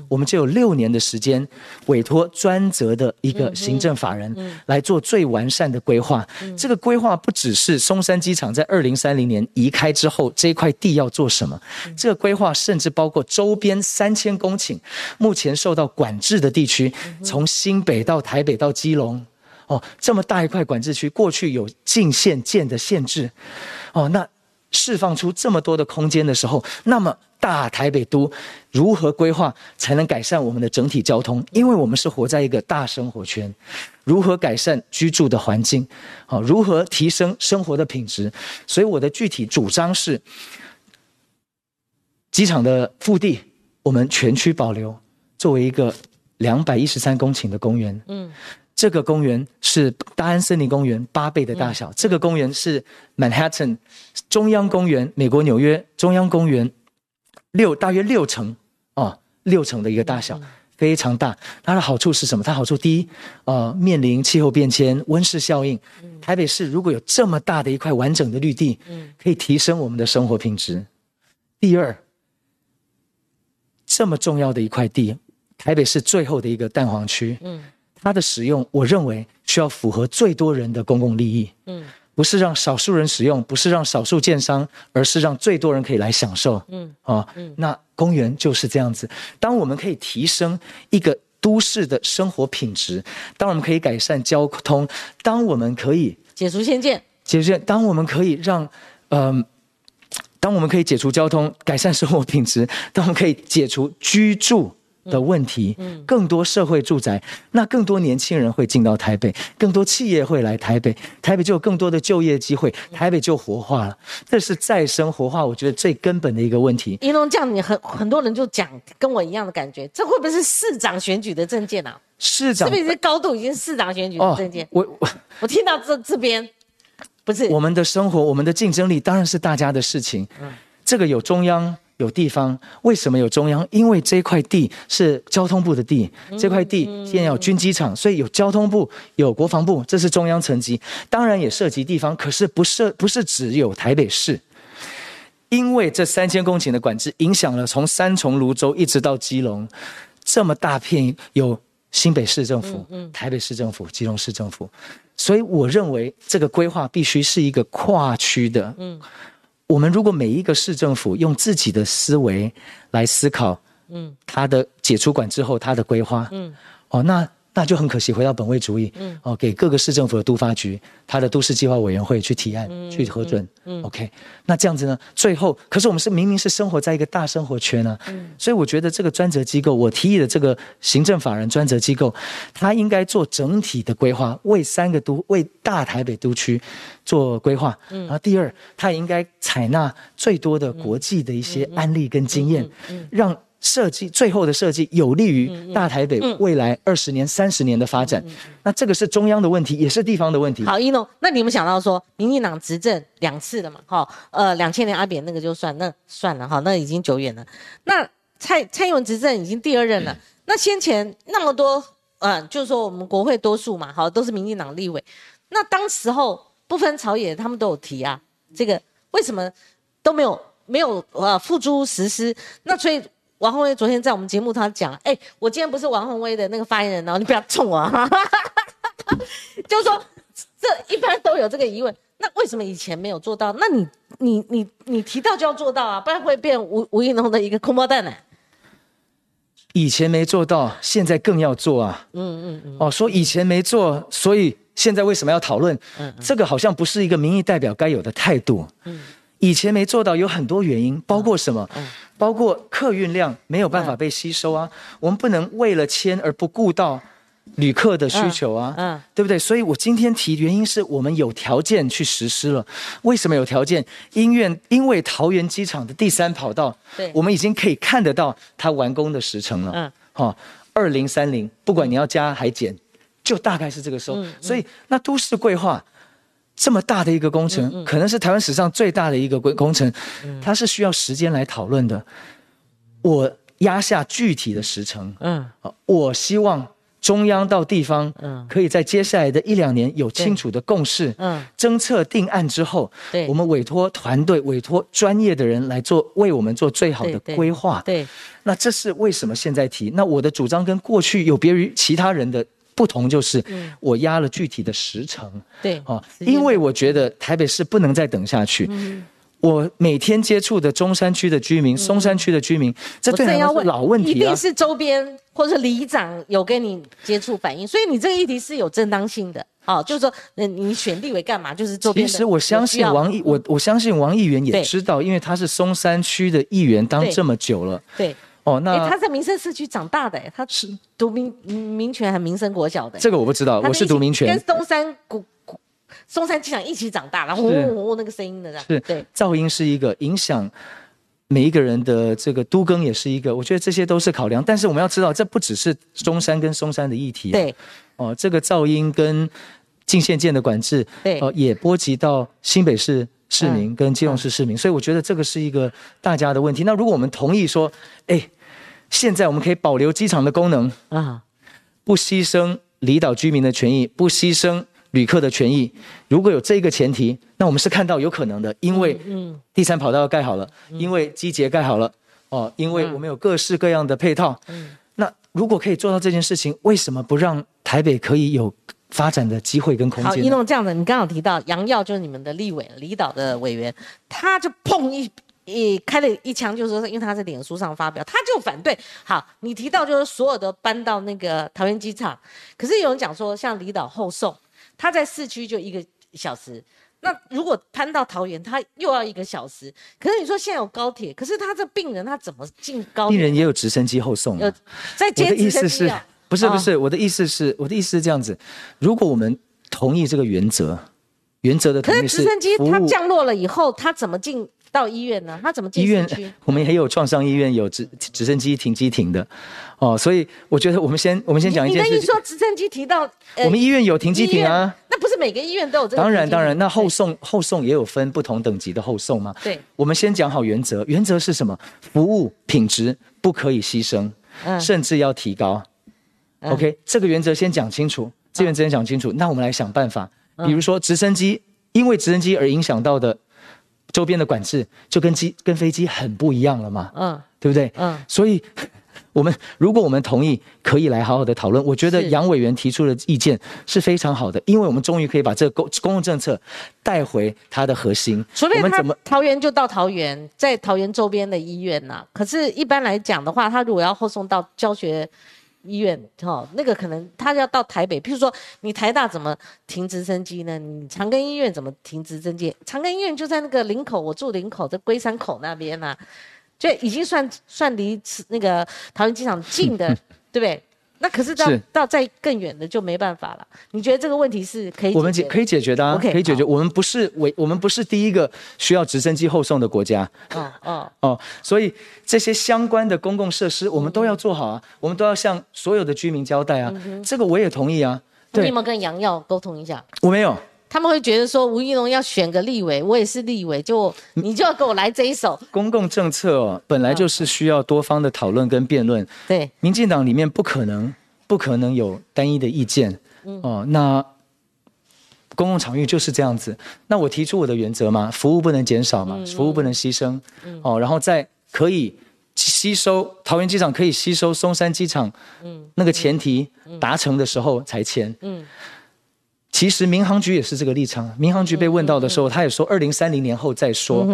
我们就有六年的时间，委托专责的一个行政法人来做最完善的规划。这个规划不只是松山机场在二零三零年移开之后这一块地要做什么，这个规划甚至包括周边三千公顷目前受到管制的地区，从新北到台北到基隆。哦，这么大一块管制区，过去有禁限建的限制，哦，那释放出这么多的空间的时候，那么大台北都如何规划才能改善我们的整体交通？因为我们是活在一个大生活圈，如何改善居住的环境？好、如何提升生活的品质？所以我的具体主张是，机场的腹地我们全区保留，作为一个两百一十三公顷的公园。嗯。这个公园是大安森林公园八倍的大小，这个公园是 Manhattan 中央公园，美国纽约中央公园六大约六层哦，六层的一个大小，非常大。它的好处是什么？它好处第一，呃，面临气候变迁、温室效应，台北市如果有这么大的一块完整的绿地，可以提升我们的生活品质。第二，这么重要的一块地，台北市最后的一个蛋黄区，嗯，它的使用，我认为需要符合最多人的公共利益，嗯，不是让少数人使用，不是让少数建商，而是让最多人可以来享受，嗯，啊，那公园就是这样子。当我们可以提升一个都市的生活品质，当我们可以改善交通，当我们可以解除限建，解决，当我们可以让，嗯、当我们可以解除交通，改善生活品质，当我们可以解除居住的问题，嗯更多社会住宅，那更多年轻人会进到台北，更多企业会来台北，台北就有更多的就业机会，台北就活化了。这是再生活化，我觉得最根本的一个问题。一龙这样，你很很多人就讲跟我一样的感觉，这会不会是市长选举的证件啊？市长是不是这高度已经市长选举的证件？我我我听到这这边不是我们的生活，我们的竞争力当然是大家的事情。嗯这个有中央有地方，为什么有中央？因为这块地是交通部的地，这块地现在有军机场，所以有交通部、有国防部，这是中央层级。当然也涉及地方，可是不是不是只有台北市。因为这三千公顷的管制，影响了从三重、泸州一直到基隆，这么大片有新北市政府、台北市政府、基隆市政府，所以我认为这个规划必须是一个跨区的。嗯，我们如果每一个市政府用自己的思维来思考，嗯，它的解除管制后它的规划，嗯，哦，那那就很可惜，回到本位主义，嗯，哦，给各个市政府的都发局、它的都市计划委员会去提案、去核准，嗯，OK，那这样子呢，最后，可是我们是明明是生活在一个大生活圈呢、嗯，所以我觉得这个专责机构，我提议的这个行政法人专责机构，他应该做整体的规划，为三个都为大台北都区做规划，嗯，然后第二，他也应该采纳最多的国际的一些案例跟经验，让。设计最后的设计有利于大台北未来二十年、三十年的发展。那这个是中央的问题，也是地方的问题。好，一诺，那你们想到说，民进党执政两次了嘛？哈，呃，两千年阿扁那个就算，那算了哈，那已经久远了。那蔡蔡英文执政已经第二任了，那先前那么多，呃，就是说我们国会多数嘛，好，都是民进党立委。那当时候不分朝野，他们都有提啊，这个为什么都没有没有呃付诸实施？那所以。王宏威昨天在我们节目他讲，哎、我今天不是王宏威的那个发言人哦，你不要冲我啊！就是说，这一般都有这个疑问，那为什么以前没有做到？那你你你你提到就要做到啊，不然会变吴吴一农的一个空包蛋呢、以前没做到，现在更要做啊。嗯嗯嗯。哦，说以前没做，所以现在为什么要讨论？嗯这个好像不是一个民意代表该有的态度。嗯。以前没做到有很多原因，包括什么？嗯包括客运量没有办法被吸收啊。我们不能为了签而不顾到旅客的需求啊。嗯嗯对不对？所以我今天提原因是我们有条件去实施了。为什么有条件？因为因为桃园机场的第三跑道对，我们已经可以看得到它完工的时程了。嗯，好、哦，二零三零，不管你要加还减，就大概是这个时候。所以那都市规划这么大的一个工程，可能是台湾史上最大的一个工工程，它是需要时间来讨论的。我压下具体的时程，嗯呃我希望中央到地方，嗯可以在接下来的一两年有清楚的共识。嗯，政策定案之后，对我们委托团队、委托专业的人来做，为我们做最好的对对规划。对，那这是为什么现在提？那我的主张跟过去有别于其他人的不同，就是我压了具体的时程。对，哦，因为我觉得台北市不能再等下去。我每天接触的中山区的居民、松山区的居民，这我对正要问，他们是老问题啊定。是周边或者里长有跟你接触反映，所以你这个议题是有正当性的。哦，就是说，那，你选立委干嘛？就是周边其实我相信王议，我我相信王议员也知道，因为他是松山区的议员，当这么久了。对，哦，哎，那他在民生社区长大的，哎他是读民民权还民生国小的，这个我不知道，我是读民权跟。松山古古松山机场一起长大，然后是嗡嗡嗡那个声音的，这样是对，噪音是一个影响每一个人的这个都更也是一个，我觉得这些都是考量。但是我们要知道，这不只是中山跟松山的议题、啊。对哦，这个噪音跟进线建的管制，对呃，也波及到新北市市民嗯跟基隆市市民，所以我觉得这个是一个大家的问题。那如果我们同意说，哎，现在我们可以保留机场的功能，啊，不牺牲离岛居民的权益，不牺牲旅客的权益。如果有这个前提，那我们是看到有可能的，因为嗯第三跑道盖好了，因为机捷盖好了，哦，因为我们有各式各样的配套。那如果可以做到这件事情，为什么不让台北可以有发展的机会跟空好，间好？一弄这样的，你刚好提到杨耀就是你们的立委，离岛的委员，他就碰一一开了一枪，就是说因为他在脸书上发表，他就反对。好，你提到就是所有的搬到那个桃园机场，可是有人讲说，像离岛后送，他在市区就一个小时。那如果搬到桃园，他又要一个小时。可是你说现在有高铁，可是他这病人他怎么进高铁？病人也有直升机后送。有在接直升机啊？不是不是，我的意思是，我的意思是这样子。如果我们同意这个原则，原则的同意是直升机它降落了以后，它怎么进？到医院呢？他怎么进医院？我们也有创伤医院，有直直升机停机停的，哦，所以我觉得我们先我们先讲一件事情。你说直升机提到我们医院有停机停啊？那不是每个医院都有这个？当然当然，那后送后送也有分不同等级的后送吗？对，我们先讲好原则，原则是什么？服务品质不可以牺牲，甚至要提高。OK，这个原则先讲清楚，这原则先讲清楚。那我们来想办法，比如说直升机，因为直升机而影响到的。周边的管制就跟机跟飞机很不一样了嘛，嗯，对不对？嗯，所以 我们如果我们同意，可以来好好的讨论。我觉得杨委员提出的意见是非常好的，因为我们终于可以把这个公公共政策带回它的核心。除非他桃园就到桃园，在桃园周边的医院呐。可是，一般来讲的话，他如果要后送到教学。医院哈，那个可能他要到台北，譬如说你台大怎么停直升机呢？你长庚医院怎么停直升机？长庚医院就在那个林口，我住林口，在龟山口那边呐，就已经算算离那个桃园机场近的，对不对？那可是到到再更远的就没办法了。你觉得这个问题是可以？我们解可以解决的啊，可以解决。我们不是为我们不是第一个需要直升机后送的国家。哦哦哦，所以这些相关的公共设施我们都要做好啊，我们都要向所有的居民交代啊。这个我也同意啊。你有没有跟杨耀沟通一下？我没有。他们会觉得说吴一龙要选个立委，我也是立委，就你就要给我来这一手。公共政策哦，本来就是需要多方的讨论跟辩论。对，民进党里面不可能不可能有单一的意见。哦，那公共场域就是这样子。那我提出我的原则嘛，服务不能减少嘛，服务不能牺牲。嗯哦，然后在可以吸收桃园机场可以吸收松山机场，嗯，那个前提达成的时候才签。嗯。其实民航局也是这个立场。民航局被问到的时候，他也说二零三零年后再说。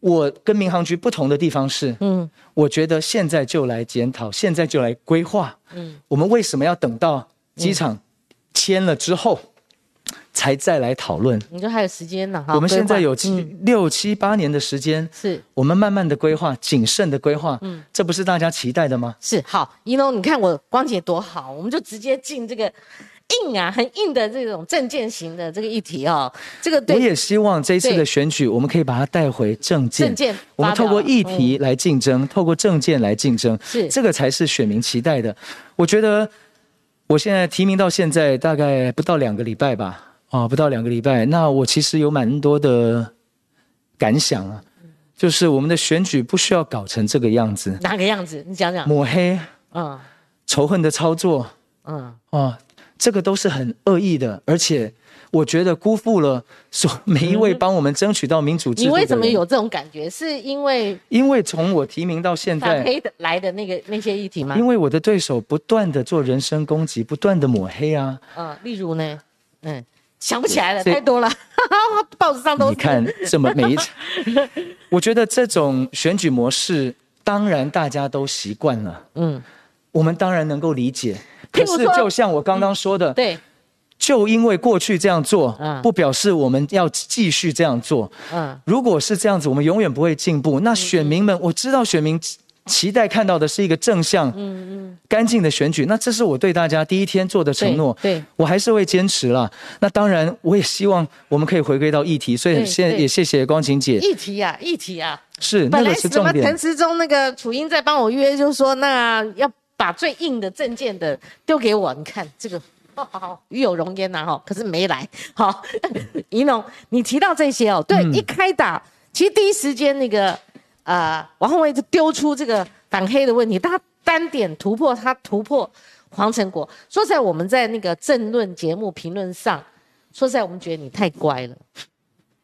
我跟民航局不同的地方是，嗯，我觉得现在就来检讨，现在就来规划。嗯，我们为什么要等到机场签了之后才再来讨论？你说还有时间呢哈？我们现在有七六七八年的时间，是我们慢慢的规划，谨慎的规划。嗯，这不是大家期待的吗？是好，一龙，你看我光姐多好，我们就直接进这个。硬啊，很硬的这种政见型的这个议题哦，这个我也希望这一次的选举，我们可以把它带回政见。政见，我们透过议题来竞争，透过政见来竞争，是这个才是选民期待的。我觉得我现在提名到现在大概不到两个礼拜吧，啊，不到两个礼拜，那我其实有蛮多的感想啊，就是我们的选举不需要搞成这个样子。哪个样子？你讲讲。抹黑，嗯，仇恨的操作，嗯，哦。这个都是很恶意的，而且我觉得辜负了所每一位帮我们争取到民主制度你为什么有这种感觉？是因为因为从我提名到现在黑的来的那个那些议题吗？因为我的对手不断的做人身攻击，不断的抹黑啊。嗯，例如呢？嗯，想不起来了，太多了。报纸上都你看这么每一场，我觉得这种选举模式，当然大家都习惯了。嗯，我们当然能够理解。可是，就像我刚刚说的，对，就因为过去这样做，不表示我们要继续这样做。嗯，如果是这样子，我们永远不会进步。那选民们，我知道选民期待看到的是一个正向、嗯嗯、干净的选举。那这是我对大家第一天做的承诺。对，我还是会坚持了。那当然，我也希望我们可以回归到议题。所以现在也谢谢光晴姐。议题啊，议题啊，是那个是重点。陈时中那个楚英在帮我约，就是说那要。把最硬的证件的丢给我，你看这个，与有荣焉呐哈，可是没来。好，怡农，你提到这些哦，对，一开打，其实第一时间那个呃，王宏伟就丢出这个反黑的问题，他单点突破，他突破黄成国。说实在，我们在那个政论节目评论上，说实在，我们觉得你太乖了，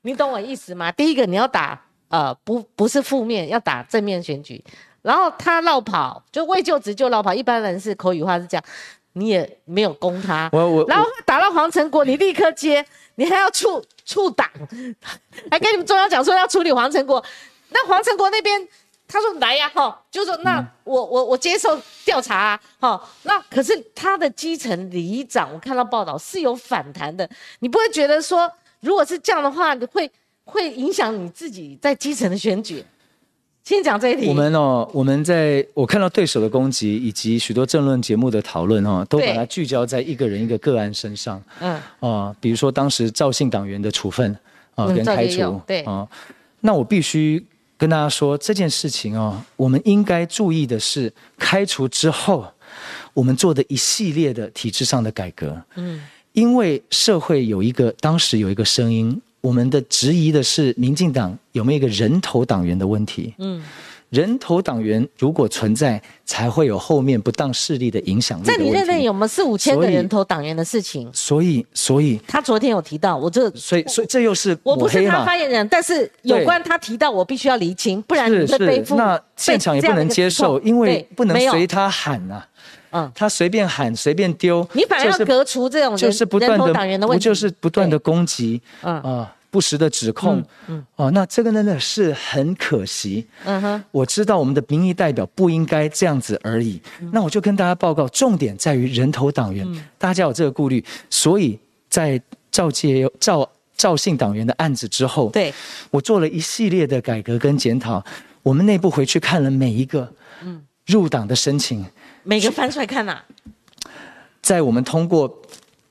你懂我意思吗？第一个你要打呃，不不是负面，要打正面选举。然后他绕跑，就为救职就绕跑。一般人是口语化是这样，你也没有攻他。我我。然后打到黄成国，你立刻接，你还要处处党，还跟你们中央讲说要处理黄成国，那黄成国那边他说来呀，哈，就说那我我我接受调查啊，好，那可是他的基层里长，我看到报道是有反弹的，你不会觉得说，如果是这样的话，会会影响你自己在基层的选举？先讲这一题。我们哦，我们在我看到对手的攻击以及许多政论节目的讨论哦，都把它聚焦在一个人一个个案身上。嗯啊，比如说当时赵姓党员的处分啊跟开除，对啊，那我必须跟大家说这件事情哦，我们应该注意的是开除之后我们做的一系列的体制上的改革。嗯，因为社会有一个当时有一个声音。我们的质疑的是，民进党有没有一个人头党员的问题？嗯，人头党员如果存在，才会有后面不当势力的影响力。在你认为有没有四五千个人头党员的事情？所以，所以他昨天有提到，我这所以，所以这又是我不是他发言人，但是有关他提到，我必须要厘清，不然你会背负。那现场也不能接受，因为不能随他喊啊。嗯，他随便喊，随便丢，你反而要革除这种就是不断的不就是不断的攻击，嗯。啊，不时的指控，嗯哦，那这个真的是很可惜。嗯哼，我知道我们的民意代表不应该这样子而已。那我就跟大家报告，重点在于人头党员，大家有这个顾虑，所以在赵介赵赵姓党员的案子之后，对。我做了一系列的改革跟检讨，我们内部回去看了每一个嗯。入党的申请。每个翻出来看呐，在我们通过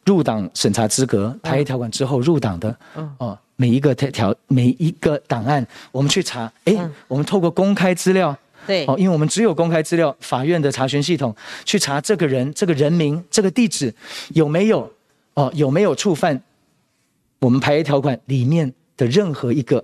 入党审查资格排一条款之后入党的，哦，每一个条每一个档案，我们去查，哎，我们透过公开资料，对，哦，因为我们只有公开资料，法院的查询系统去查这个人、这个人名、这个地址有没有，哦，有没有触犯我们排一条款里面的任何一个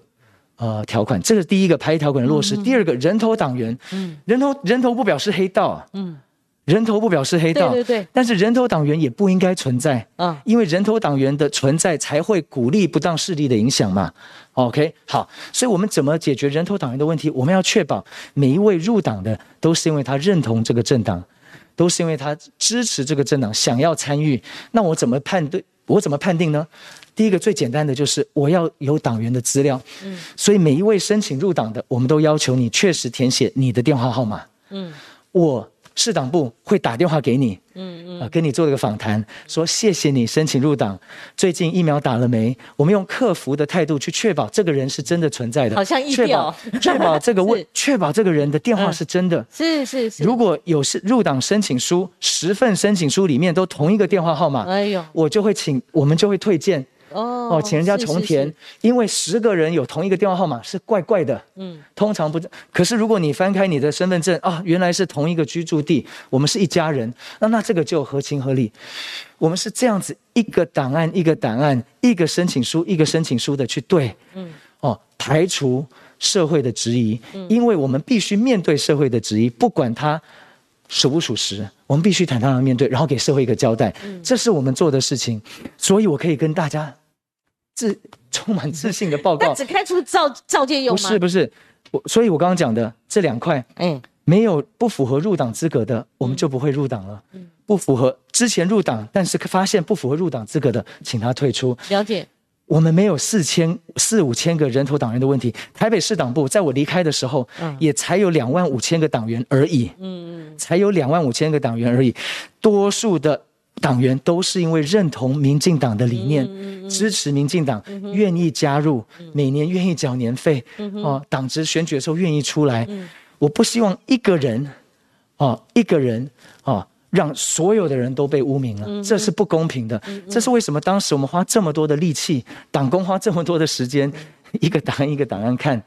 呃条款，这是第一个排一条款的落实。第二个人头党员，嗯，人头人头不表示黑道啊，嗯。人头不表示黑道，对对对。但是人头党员也不应该存在，啊，因为人头党员的存在才会鼓励不当势力的影响嘛。OK，好，所以我们怎么解决人头党员的问题？我们要确保每一位入党的都是因为他认同这个政党，都是因为他支持这个政党，想要参与。那我怎么判对？我怎么判定呢？第一个最简单的就是我要有党员的资料，嗯，所以每一位申请入党的，我们都要求你确实填写你的电话号码，嗯，我。市党部会打电话给你，嗯嗯，啊，跟你做了个访谈，说谢谢你申请入党，最近疫苗打了没？我们用客服的态度去确保这个人是真的存在的，好像确保确保 这个问，确保这个人的电话是真的，是是是。如果有是入党申请书十份申请书里面都同一个电话号码，哎呦，我就会请我们就会退件。哦，请人家重填，因为十个人有同一个电话号码是怪怪的。嗯，通常不。可是如果你翻开你的身份证啊，原来是同一个居住地，我们是一家人，那那这个就合情合理。我们是这样子，一个档案一个档案，一个申请书一个申请书的去对。嗯，哦，排除社会的质疑，因为我们必须面对社会的质疑，不管它属不属实，我们必须坦荡的面对，然后给社会一个交代。嗯，这是我们做的事情，所以我可以跟大家。自 充满自信的报告，只开出赵赵建勇吗？不是不是，我所以，我刚刚讲的这两块，嗯，没有不符合入党资格的，我们就不会入党了。嗯，不符合之前入党，但是发现不符合入党资格的，请他退出。了解。我们没有四千四五千个人头党员的问题。台北市党部在我离开的时候，嗯，也才有两万五千个党员而已。嗯嗯，才有两万五千个党员而已，多数的。党员都是因为认同民进党的理念，支持民进党，愿意加入，每年愿意缴年费，哦，党职选举的时候愿意出来。我不希望一个人，哦，一个人，哦，让所有的人都被污名了，这是不公平的。这是为什么？当时我们花这么多的力气，党工花这么多的时间，一个档案一个档案看，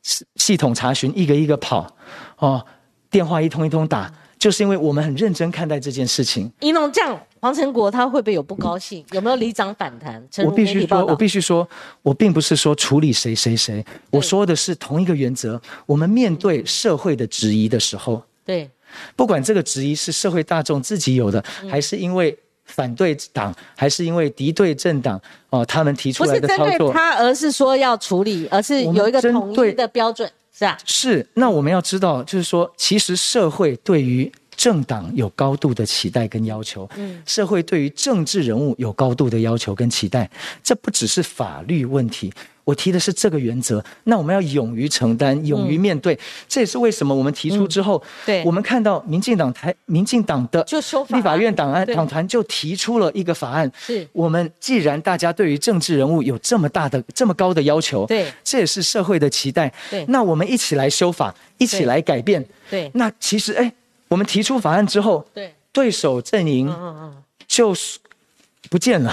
系系统查询一个一个跑，哦，电话一通一通打。就是因为我们很认真看待这件事情。一弄这样，黄成国他会不会有不高兴？有没有里长反弹？我必须说，我必须说，我并不是说处理谁谁谁，我说的是同一个原则。我们面对社会的质疑的时候，对，不管这个质疑是社会大众自己有的，还是因为反对党，还是因为敌对政党哦，他们提出来的操作，他而是说要处理，而是有一个统一的标准。是啊，是。那我们要知道，就是说，其实社会对于政党有高度的期待跟要求，嗯，社会对于政治人物有高度的要求跟期待，这不只是法律问题。我提的是这个原则，那我们要勇于承担，勇于面对。这也是为什么我们提出之后，对，我们看到民进党台、民进党的立法院党案党团就提出了一个法案。是我们既然大家对于政治人物有这么大的、这么高的要求，对，这也是社会的期待。对，那我们一起来修法，一起来改变。对，那其实哎。我们提出法案之后，对。对手阵营就是不见了。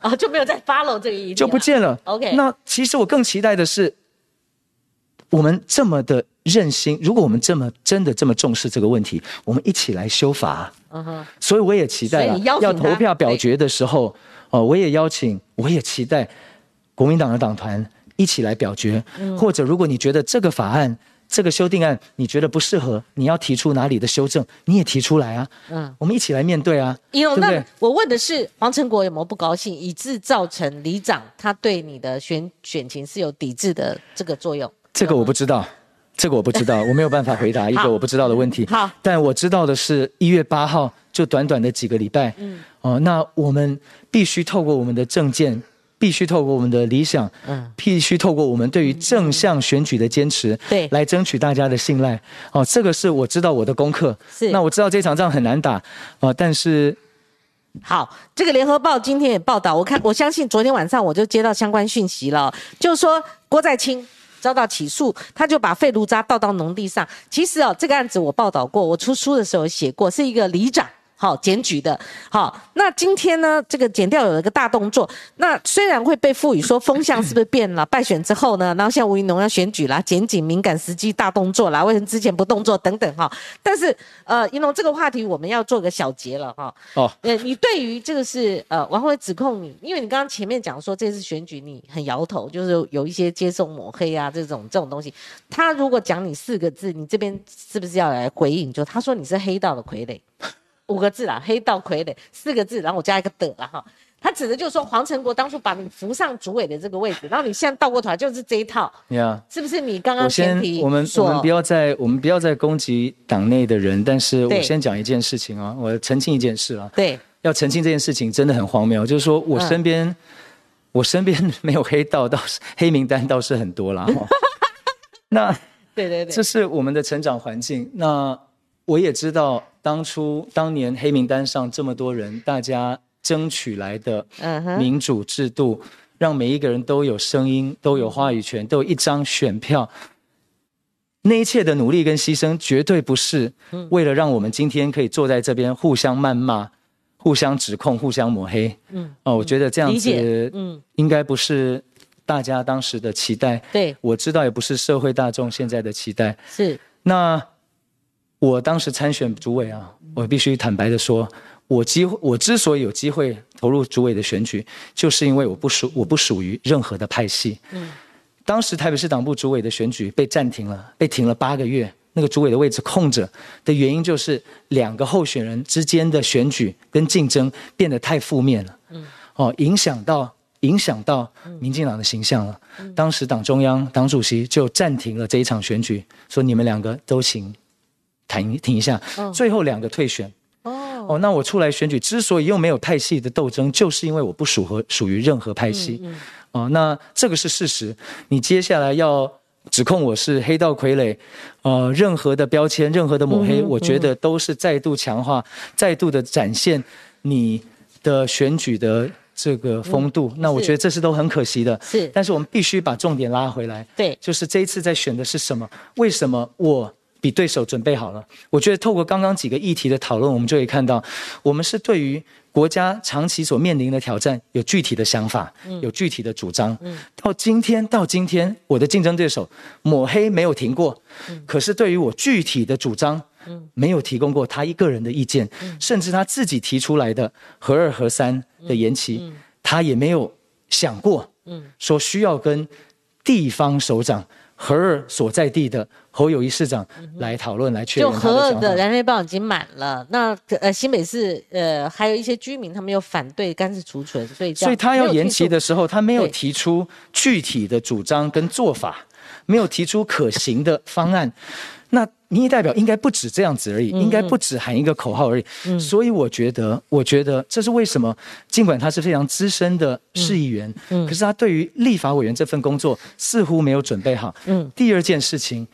啊，就没有再 follow 这个意思，就不见了。OK，那其实我更期待的是，我们这么的任性，如果我们这么真的这么重视这个问题，我们一起来修法。嗯哼，所以我也期待要投票表决的时候，哦，我也邀请，我也期待国民党的党团一起来表决，或者如果你觉得这个法案。这个修订案你觉得不适合，你要提出哪里的修正，你也提出来啊。嗯，我们一起来面对啊。有那我问的是黄成国有没有不高兴，以致造成里长他对你的选选情是有抵制的这个作用？这个我不知道，这个我不知道，我没有办法回答 一个我不知道的问题。好，但我知道的是一月八号就短短的几个礼拜，嗯，哦，那我们必须透过我们的证件。必须透过我们的理想，嗯，必须透过我们对于正向选举的坚持，对，来争取大家的信赖。哦，这个是我知道我的功课。是，那我知道这场仗很难打，啊，但是，好，这个联合报今天也报道，我看我相信昨天晚上我就接到相关讯息了，就是说郭在清遭到起诉，他就把废炉渣倒到农地上。其实哦，这个案子我报道过，我出书的时候写过，是一个里长。好检举的，好，那今天呢，这个检调有一个大动作。那虽然会被赋予说风向是不是变了？败选之后呢，然后像吴云农要选举啦，检警敏感时机大动作啦，为什么之前不动作等等哈？但是呃，云农这个话题我们要做个小结了哈。哦，呃，你对于这个是呃，王辉指控你，因为你刚刚前面讲说这次选举你很摇头，就是有一些接受抹黑啊这种这种东西。他如果讲你四个字，你这边是不是要来回应？就他说你是黑道的傀儡。五个字啦，黑道傀儡四个字，然后我加一个的了哈。他指的就是说黄成国当初把你扶上主委的这个位置，然后你现在倒过头来就是这一套，是不是？你刚刚前提我们我们不要再我们不要再攻击党内的人，但是我先讲一件事情啊，我澄清一件事啊。对，要澄清这件事情真的很荒谬，就是说我身边我身边没有黑道，倒是黑名单倒是很多啦。那对对对，这是我们的成长环境。那我也知道。当初当年黑名单上这么多人，大家争取来的民主制度，让每一个人都有声音，都有话语权，都有一张选票。那一切的努力跟牺牲，绝对不是为了让我们今天可以坐在这边互相谩骂、互相指控、互相抹黑。嗯，哦，我觉得这样子，嗯，应该不是大家当时的期待。对，我知道也不是社会大众现在的期待。是，那。我当时参选主委啊，我必须坦白的说，我机我之所以有机会投入主委的选举，就是因为我不属我不属于任何的派系。嗯，当时台北市党部主委的选举被暂停了，被停了八个月，那个主委的位置空着的原因就是两个候选人之间的选举跟竞争变得太负面了。嗯，哦，影响到影响到民进党的形象了。当时党中央党主席就暂停了这一场选举，说你们两个都行。停停一下，最后两个退选。哦哦，那我出来选举，之所以又没有派系的斗争，就是因为我不属和属于任何派系。哦，那这个是事实。你接下来要指控我是黑道傀儡，呃，任何的标签、任何的抹黑，我觉得都是再度强化、再度的展现你的选举的这个风度。那我觉得这是都很可惜的。是，但是我们必须把重点拉回来。对，就是这一次在选的是什么？为什么我？比对手准备好了，我觉得透过刚刚几个议题的讨论，我们就可以看到，我们是对于国家长期所面临的挑战有具体的想法，有具体的主张。到今天，到今天，我的竞争对手抹黑没有停过，可是对于我具体的主张，没有提供过他一个人的意见，甚至他自己提出来的核二核三的延期，他也没有想过，说需要跟地方首长。核二所在地的侯友谊市长来讨论来确认就核二的燃煤棒已经满了，那呃新北市呃还有一些居民他们又反对干式储存，所以所以他要延期的时候，他没有提出具体的主张跟做法。没有提出可行的方案。那民意代表应该不止这样子而已，应该不止喊一个口号而已。所以我觉得，我觉得这是为什么，尽管他是非常资深的市议员，可是他对于立法委员这份工作似乎没有准备好。第二件事情，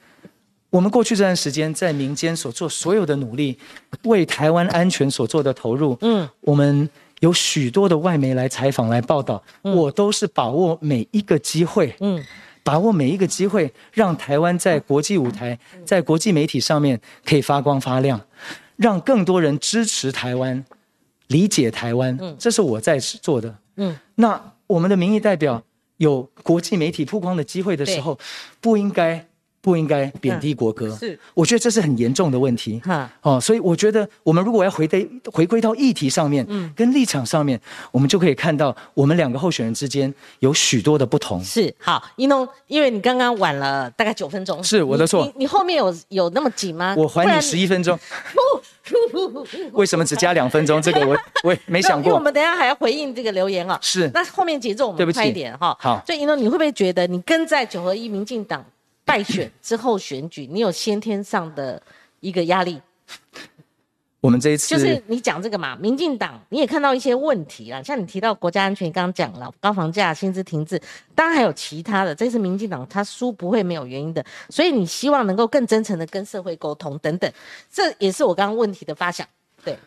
我们过去这段时间在民间所做所有的努力，为台湾安全所做的投入，嗯，我们有许多的外媒来采访来报道，我都是把握每一个机会，嗯。把握每一个机会，让台湾在国际舞台、在国际媒体上面可以发光发亮，让更多人支持台湾、理解台湾。嗯，这是我在做的。嗯，那我们的民意代表有国际媒体曝光的机会的时候，不应该。不应该贬低国歌，是，我觉得这是很严重的问题。哈，哦，所以我觉得我们如果要回归回归到议题上面，嗯，跟立场上面，我们就可以看到我们两个候选人之间有许多的不同。是，好，一农，因为你刚刚晚了大概九分钟，是我的错。你后面有有那么紧吗？我还你十一分钟。为什么只加两分钟？这个我我也没想过。因为我们等下还要回应这个留言啊。是，那后面节奏我们快一点哈。好，所以一农，你会不会觉得你跟在九合一民进党？败选之后选举，你有先天上的一个压力。我们这一次就是你讲这个嘛，民进党你也看到一些问题啦，像你提到国家安全，刚刚讲了高房价、薪资停滞，当然还有其他的。这次民进党他输不会没有原因的，所以你希望能够更真诚的跟社会沟通等等，这也是我刚刚问题的发想。对，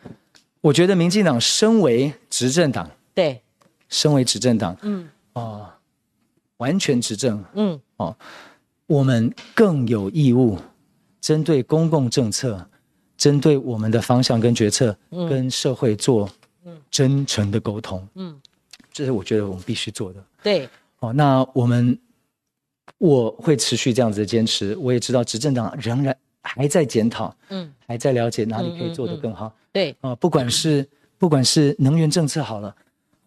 我觉得民进党身为执政党，对，身为执政党，嗯，哦，完全执政，嗯，哦。我们更有义务，针对公共政策，针对我们的方向跟决策，跟社会做真诚的沟通。嗯，这是我觉得我们必须做的。对，哦，那我们我会持续这样子的坚持。我也知道执政党仍然还在检讨，嗯，还在了解哪里可以做得更好。对，啊，不管是不管是能源政策好了，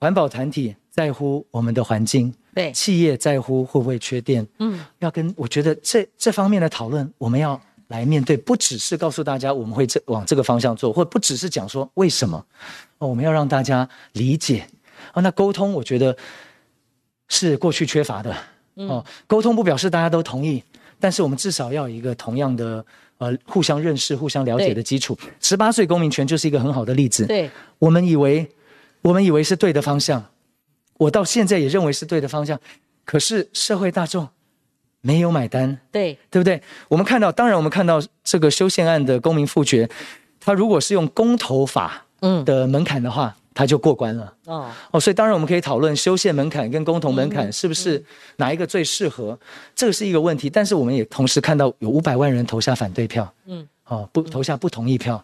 环保团体在乎我们的环境。对，企业在乎会不会缺电，嗯，要跟我觉得这这方面的讨论，我们要来面对，不只是告诉大家我们会这往这个方向做，或不只是讲说为什么，哦，我们要让大家理解，哦，那沟通我觉得是过去缺乏的，哦，沟通不表示大家都同意，但是我们至少要有一个同样的呃互相认识、互相了解的基础。十八岁公民权就是一个很好的例子，对，我们以为我们以为是对的方向。我到现在也认为是对的方向，可是社会大众没有买单，对对不对？我们看到，当然我们看到这个修宪案的公民复决，他如果是用公投法的门槛的话，他就过关了。哦哦，所以当然我们可以讨论修宪门槛跟公投门槛是不是哪一个最适合，这个是一个问题。但是我们也同时看到有五百万人投下反对票，嗯，哦不投下不同意票。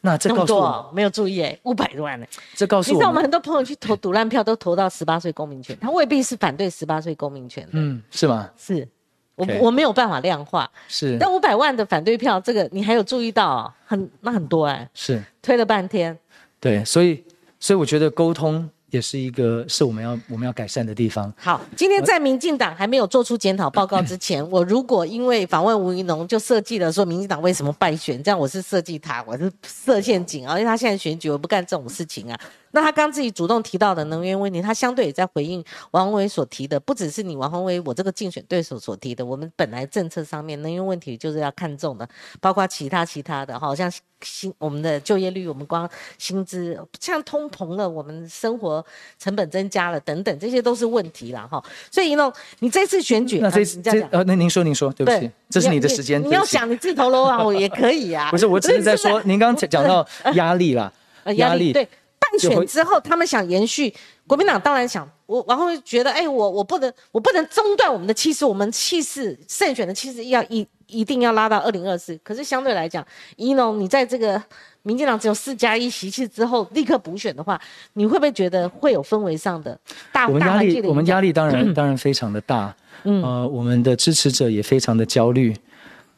那这告诉我没有注意哎，五百多万呢。这告诉我，你知道我们很多朋友去投赌烂票，都投到十八岁公民权，他未必是反对十八岁公民权的。嗯，是吗？是，我我没有办法量化。是，但五百万的反对票，这个你还有注意到？很那很多哎。是，推了半天。对，所以所以我觉得沟通。也是一个是我们要我们要改善的地方。好，今天在民进党还没有做出检讨报告之前，我如果因为访问吴怡农就设计了说民进党为什么败选，这样我是设计他，我是设陷阱啊，因为他现在选举，我不干这种事情啊。那他刚自己主动提到的能源问题，他相对也在回应王宏威所提的，不只是你王宏威我这个竞选对手所提的，我们本来政策上面能源问题就是要看重的，包括其他其他的，好像薪我们的就业率，我们光薪资像通膨了，我们生活成本增加了等等，这些都是问题了哈。所以呢，你这次选举，那这次这呃，那您说您说，对不起，这是你的时间，你要想你自投罗网，我也可以啊。不是，我只是在说，您刚才讲到压力啦，压力对。败选之后，他们想延续国民党，当然想我，然后觉得，哎，我我不能，我不能中断我们的气势，我们气势胜选的气势要一一定要拉到二零二四。可是相对来讲，一农，你在这个民进党只有四加一席次之后立刻补选的话，你会不会觉得会有氛围上的大？我们压力，我们压力当然当然非常的大。嗯，呃，我们的支持者也非常的焦虑。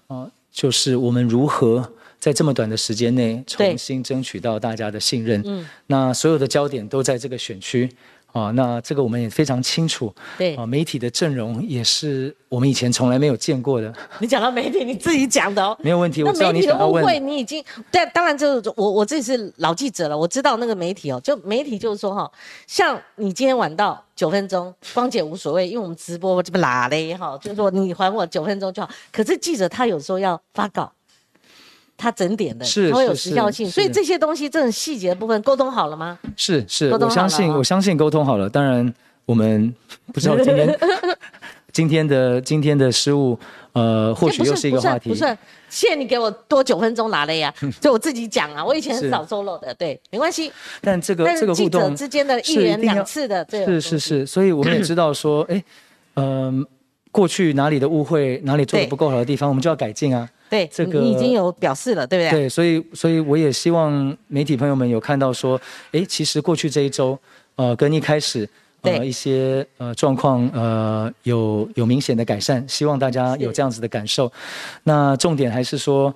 啊，就是我们如何？在这么短的时间内，重新争取到大家的信任。嗯，那所有的焦点都在这个选区，啊，那这个我们也非常清楚。对啊，媒体的阵容也是我们以前从来没有见过的。你讲到媒体，你自己讲的哦。没有问题，我知道你。误会，你已经但当然就是我我自己是老记者了，我知道那个媒体哦，就媒体就是说哈，像你今天晚到九分钟，光姐无所谓，因为我们直播这么拉嘞哈，就是说你还我九分钟就好。可是记者他有时候要发稿，他整点的，是他会有是时效性，所以这些东西这种细节的部分沟通好了吗？是是，我相信我相信沟通好了。当然，我们不知道今天 今天的今天的失误，呃，或许又是一个不算话题不。是，谢谢你给我多九分钟拿了呀，就我自己讲啊，我以前很是少收漏的，对，没关系。但这个但这个互动之间的一是元两次的这个是是是，所以我们也知道说，哎，嗯，过去哪里的误会，哪里做的不够好的地方，我们就要改进啊。对，这个你已经有表示了，对不对？对，所以所以我也希望媒体朋友们有看到说，哎，其实过去这一周，呃，跟一开始。呃，对一些呃状况呃有有明显的改善，希望大家有是这样子的感受。那重点还是说，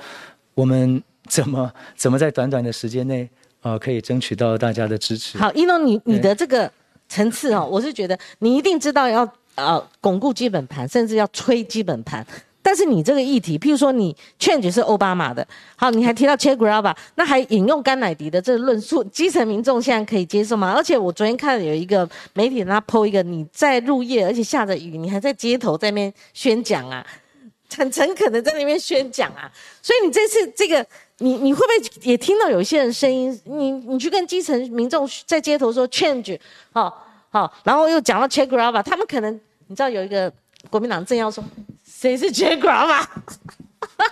我们 怎么怎么在短短的时间内，呃，可以争取到大家的支持。好，一诺，你你的这个层次哦，我是觉得你一定知道要呃巩固基本盘，甚至要吹基本盘。但是你这个议题，譬如说你 change 是奥巴马的，好，你还提到 Che Guevara，那还引用甘乃迪的这个论述，基层民众现在可以接受吗？而且我昨天看有一个媒体他 PO 一个，你在入夜，而且下着雨，你还在街头在那边宣讲啊，很诚恳的在那边宣讲啊，所以你这次这个，你你会不会也听到有一些人声音？你你去跟基层民众在街头说 change，好好，然后又讲到 Che Guevara，他们可能你知道有一个国民党正要说谁是 Che Guevara，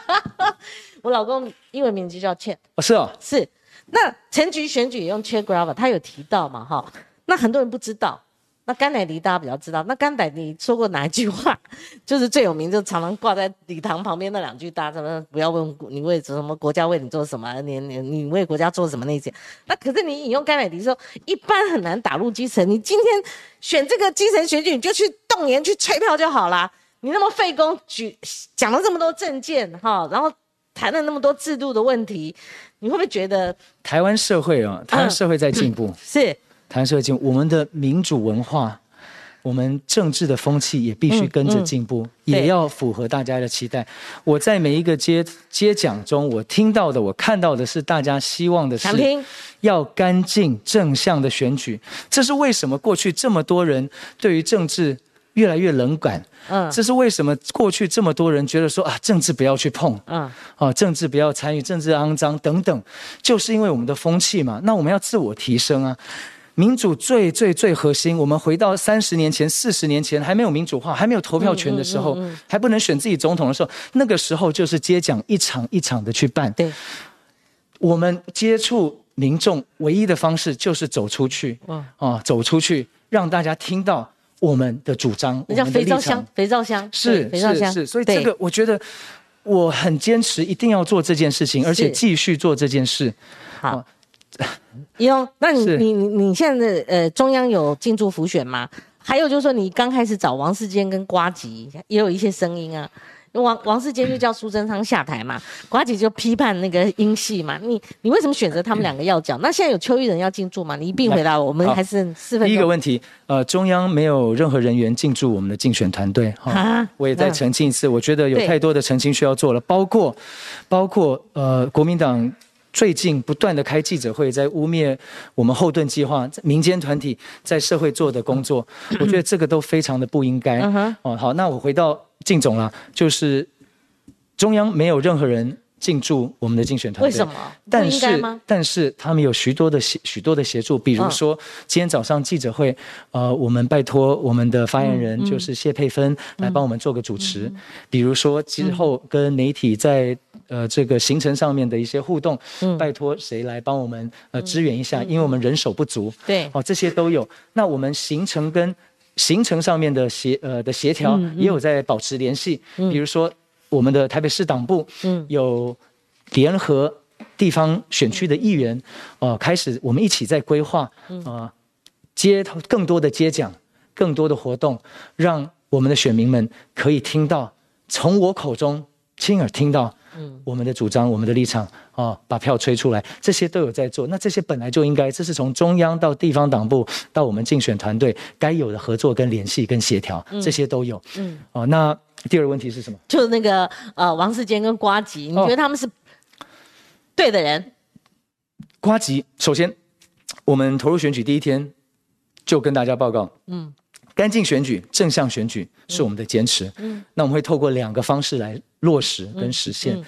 我老公英文名字叫 Che，哦，是哦，是那陈局选举也用 Che Guevara，他有提到嘛哈？那很多人不知道。那甘乃迪大家比较知道，那甘乃迪说过哪一句话，就是最有名，就常常挂在礼堂旁边那两句大，什么不要问你为什么国家为你做什么，你你你为国家做什么那些。那可是你引用甘乃迪说，一般很难打入基层。你今天选这个基层选举，你就去动员去催票就好啦。你那么费工举讲了这么多政见哈，然后谈了那么多制度的问题，你会不会觉得台湾社会啊，台湾社会在进步。是台湾社会进步，我们的民主文化，我们政治的风气也必须跟着进步，对也要符合大家的期待。我在每一个接接讲中，我听到的，我看到的是大家希望的是？要干净正向的选举。这是为什么过去这么多人对于政治越来越冷感？嗯这是为什么过去这么多人觉得说啊，政治不要去碰。嗯，啊，政治不要参与，政治肮脏等等，就是因为我们的风气嘛。那我们要自我提升啊。民主最最最核心，我们回到三十年前、四十年前，还没有民主化、还没有投票权的时候，还不能选自己总统的时候，那个时候就是接讲一场一场的去办。对，我们接触民众唯一的方式就是走出去，嗯啊，走出去，让大家听到我们的主张，那叫肥皂箱，肥皂箱是肥皂箱，是是，所以对这个我觉得我很坚持，一定要做这件事情，而且是继续做这件事。好哦。怡龙，那你你你你现在的呃中央有进驻浮选吗？还有就是说，你刚开始找王世坚跟瓜吉，也有一些声音啊。王王世坚就叫苏贞昌下台嘛，瓜姐就批判那个英系嘛。你你为什么选择他们两个要讲？那现在有邱毅仁要进驻吗？你一并回答我，我们好还是四分钟。第一个问题，呃，中央没有任何人员进驻我们的竞选团队哈啊我也再嗯澄清一次，我觉得有太多的澄清需要做了，包括包括呃国民党。最近不断的开记者会，在污蔑我们后盾计划、在民间团体在社会做的工作，我觉得这个都非常的不应该。嗯哼哦，好，那我回到靳总啦，就是中央没有任何人进驻我们的竞选团队。为什么？不但是？但是他们有许多的协许多的协助，比如嗯。说今天早上记者会，呃，我们拜托我们的发言嗯人就是谢佩芬来帮我们做个主持，比如说之嗯后跟媒体在呃这个行程上面的一些互动，嗯。拜托谁来帮我们呃支援一下，因为我们人手不足，对，哦，这些都有。那我们行程跟行程上面的协呃的协调嗯也有在保持联系，比如说我们的台北市党部嗯。有联合地方选区的议员，呃，开始我们一起在规划，呃，接更多的接讲，更多的活动，让我们的选民们可以听到，从我口中亲耳听到嗯，我们的主张、我们的立场啊，把票吹出来，这些都有在做。那这些本来就应该，这是从中央到地方党部到我们竞选团队该有的合作、跟联系、跟协调，这些都有。嗯，哦，那第二个问题是什么？就是那个呃，王世坚跟瓜吉，你觉得他们是对的人？瓜吉，首先我们投入选举第一天就跟大家报告，嗯。干净选举、正向选举是我们的坚持。嗯，那我们会透过两个方式来落实跟实现。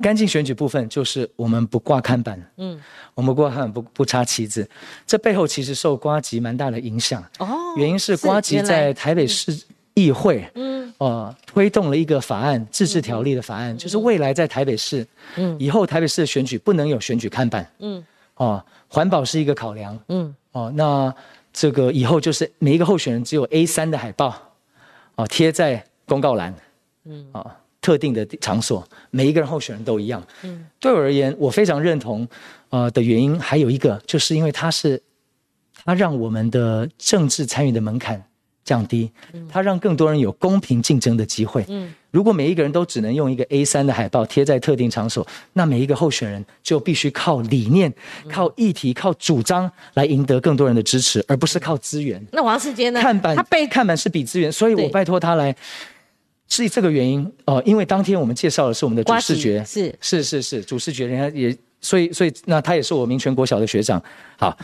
干净选举部分就是我们不挂看板，嗯，我们挂看板不不插旗子。这背后其实受瓜吉蛮大的影响。哦，原因是瓜吉在台北市议会，嗯，呃，推动了一个法案，自治条例的法案，就是未来在台北市，嗯，以后台北市的选举不能有选举看板，嗯，哦，环保是一个考量，嗯，哦，那。这个以后就是每一个候选人只有 A 三的海报，啊，贴在公告栏，嗯，啊，特定的场所，每一个人候选人都一样。嗯，对我而言，我非常认同，呃的原因还有一个，就是因为它是，它让我们的政治参与的门槛。降低，它让更多人有公平竞争的机会。嗯，如果每一个人都只能用一个 A 三的海报贴在特定场所，那每一个候选人就必须靠理念、靠议题、靠主张来赢得更多人的支持，而不是靠资源。那王世坚呢？看板，他被看板是比资源，所以我拜托他来，是这个原因哦。因为当天我们介绍的是我们的主视觉，是是是是主视觉，人家也所以所以那他也是我民权国小的学长。好，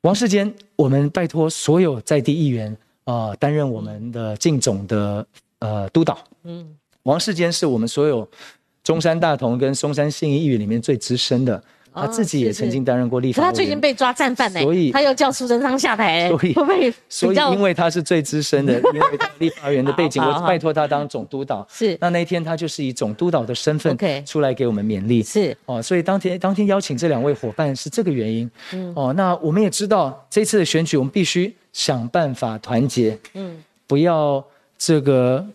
王世坚，我们拜托所有在地议员。啊，担任我们的竞总的呃督导。嗯，王世坚是我们所有中山大同跟松山信义议员里面最资深的，他自己也曾经担任过立法。他最近被抓战犯呢，所以他又叫苏贞昌下台。所以会不会？所以因为他是最资深的，因为立法员的背景，我拜托他当总督导。是。那那一天他就是以总督导的身份出来给我们勉励。是。哦，所以当天当天邀请这两位伙伴是这个原因。嗯。哦，那我们也知道这次的选举，我们必须。想办法团结，嗯，不要这个，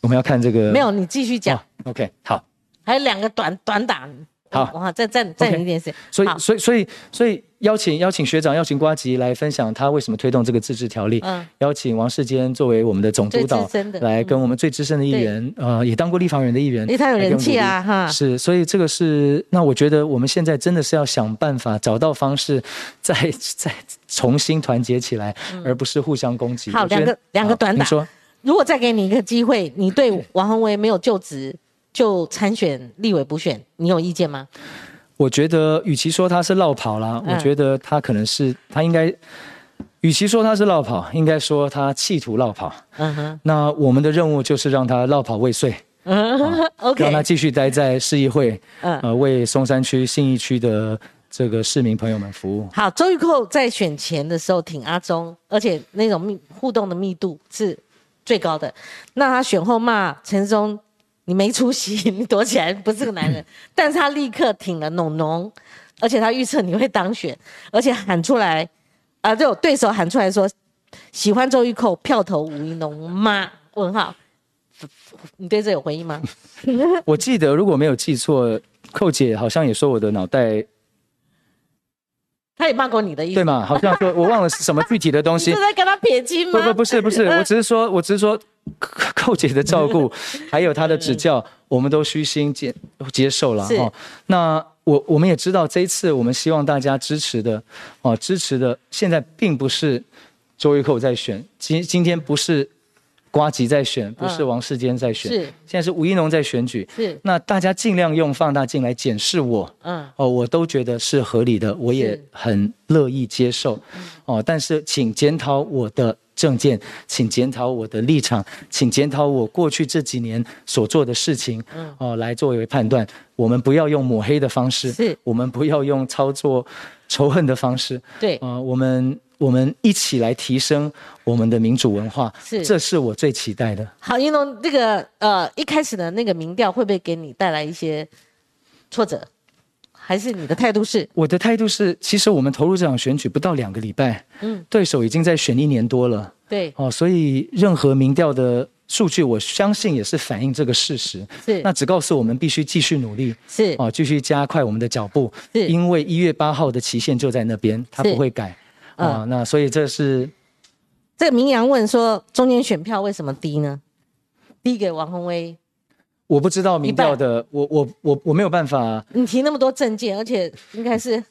我们要看这个。没有，你继续讲。OK，好。还有两个短短打。好，哇，再再再一点时间。所以，所以，所以，所以邀请邀请学长，邀请瓜吉来分享他为什么推动这个自治条例。嗯。邀请王世坚作为我们的总督导，来跟我们最资深的议员，呃，也当过立法员的议员，因为他有人气啊，哈。是，所以这个是，那我觉得我们现在真的是要想办法找到方式，再再重新团结起来，而不是互相攻击。好，两个两个短打。你说，如果再给你一个机会，你对王宏威没有就职就参选立委补选，你有意见吗？我觉得，与其说他是绕跑啦，我觉得他可能是他应该，与其说他是绕跑，应该说他企图绕跑。嗯哼。那我们的任务就是让他绕跑未遂。嗯哼。OK。让他继续待在市议会，呃，为松山区信义区的这个市民朋友们服务。好，周玉蔻在选前的时候挺阿中，而且那种密互动的密度是最高的。那他选后骂陈松。你没出息，你躲起来不是个男人。但是他立刻挺了农农，而且他预测你会当选，而且喊出来，啊，就对手喊出来说喜欢周玉蔻，票投吴一农吗？问号，你对这有回应吗？我记得如果没有记错，寇姐好像也说我的脑袋。他也骂过你的意思，对吗？好像说，我忘了是什么具体的东西。是在跟他撇清吗？不不不是不是，我只是说，我只是说，寇姐的照顾，还有她的指教，我们都虚心接接受了哈。那我我们也知道，这一次我们希望大家支持的，哦，支持的，现在并不是周玉蔻在选，今今天不是。瓜吉在选，不是王世坚在选，是。现在是吴一农在选举，是。那大家尽量用放大镜来检视我，嗯，哦，我都觉得是合理的，我也很乐意接受，哦，但是请检讨我的政见，请检讨我的立场，请检讨我过去这几年所做的事情，嗯，哦，来作为判断，我们不要用抹黑的方式，是。我们不要用操作仇恨的方式，对，呃，我们。我们一起来提升我们的民主文化，是，这是我最期待的。好，英龙，这个呃，一开始的那个民调会不会给你带来一些挫折？还是你的态度是？我的态度是，其实我们投入这场选举不到两个礼拜，嗯，对手已经在选一年多了，对，哦，所以任何民调的数据，我相信也是反映这个事实。是，那只告诉我们必须继续努力，是，哦，继续加快我们的脚步，是，因为一月八号的期限就在那边，它不会改。啊，那所以这是这个明阳问说，中间选票为什么低呢？低给王宏威。我不知道民调的，我我我我没有办法。你提那么多证件，而且应该是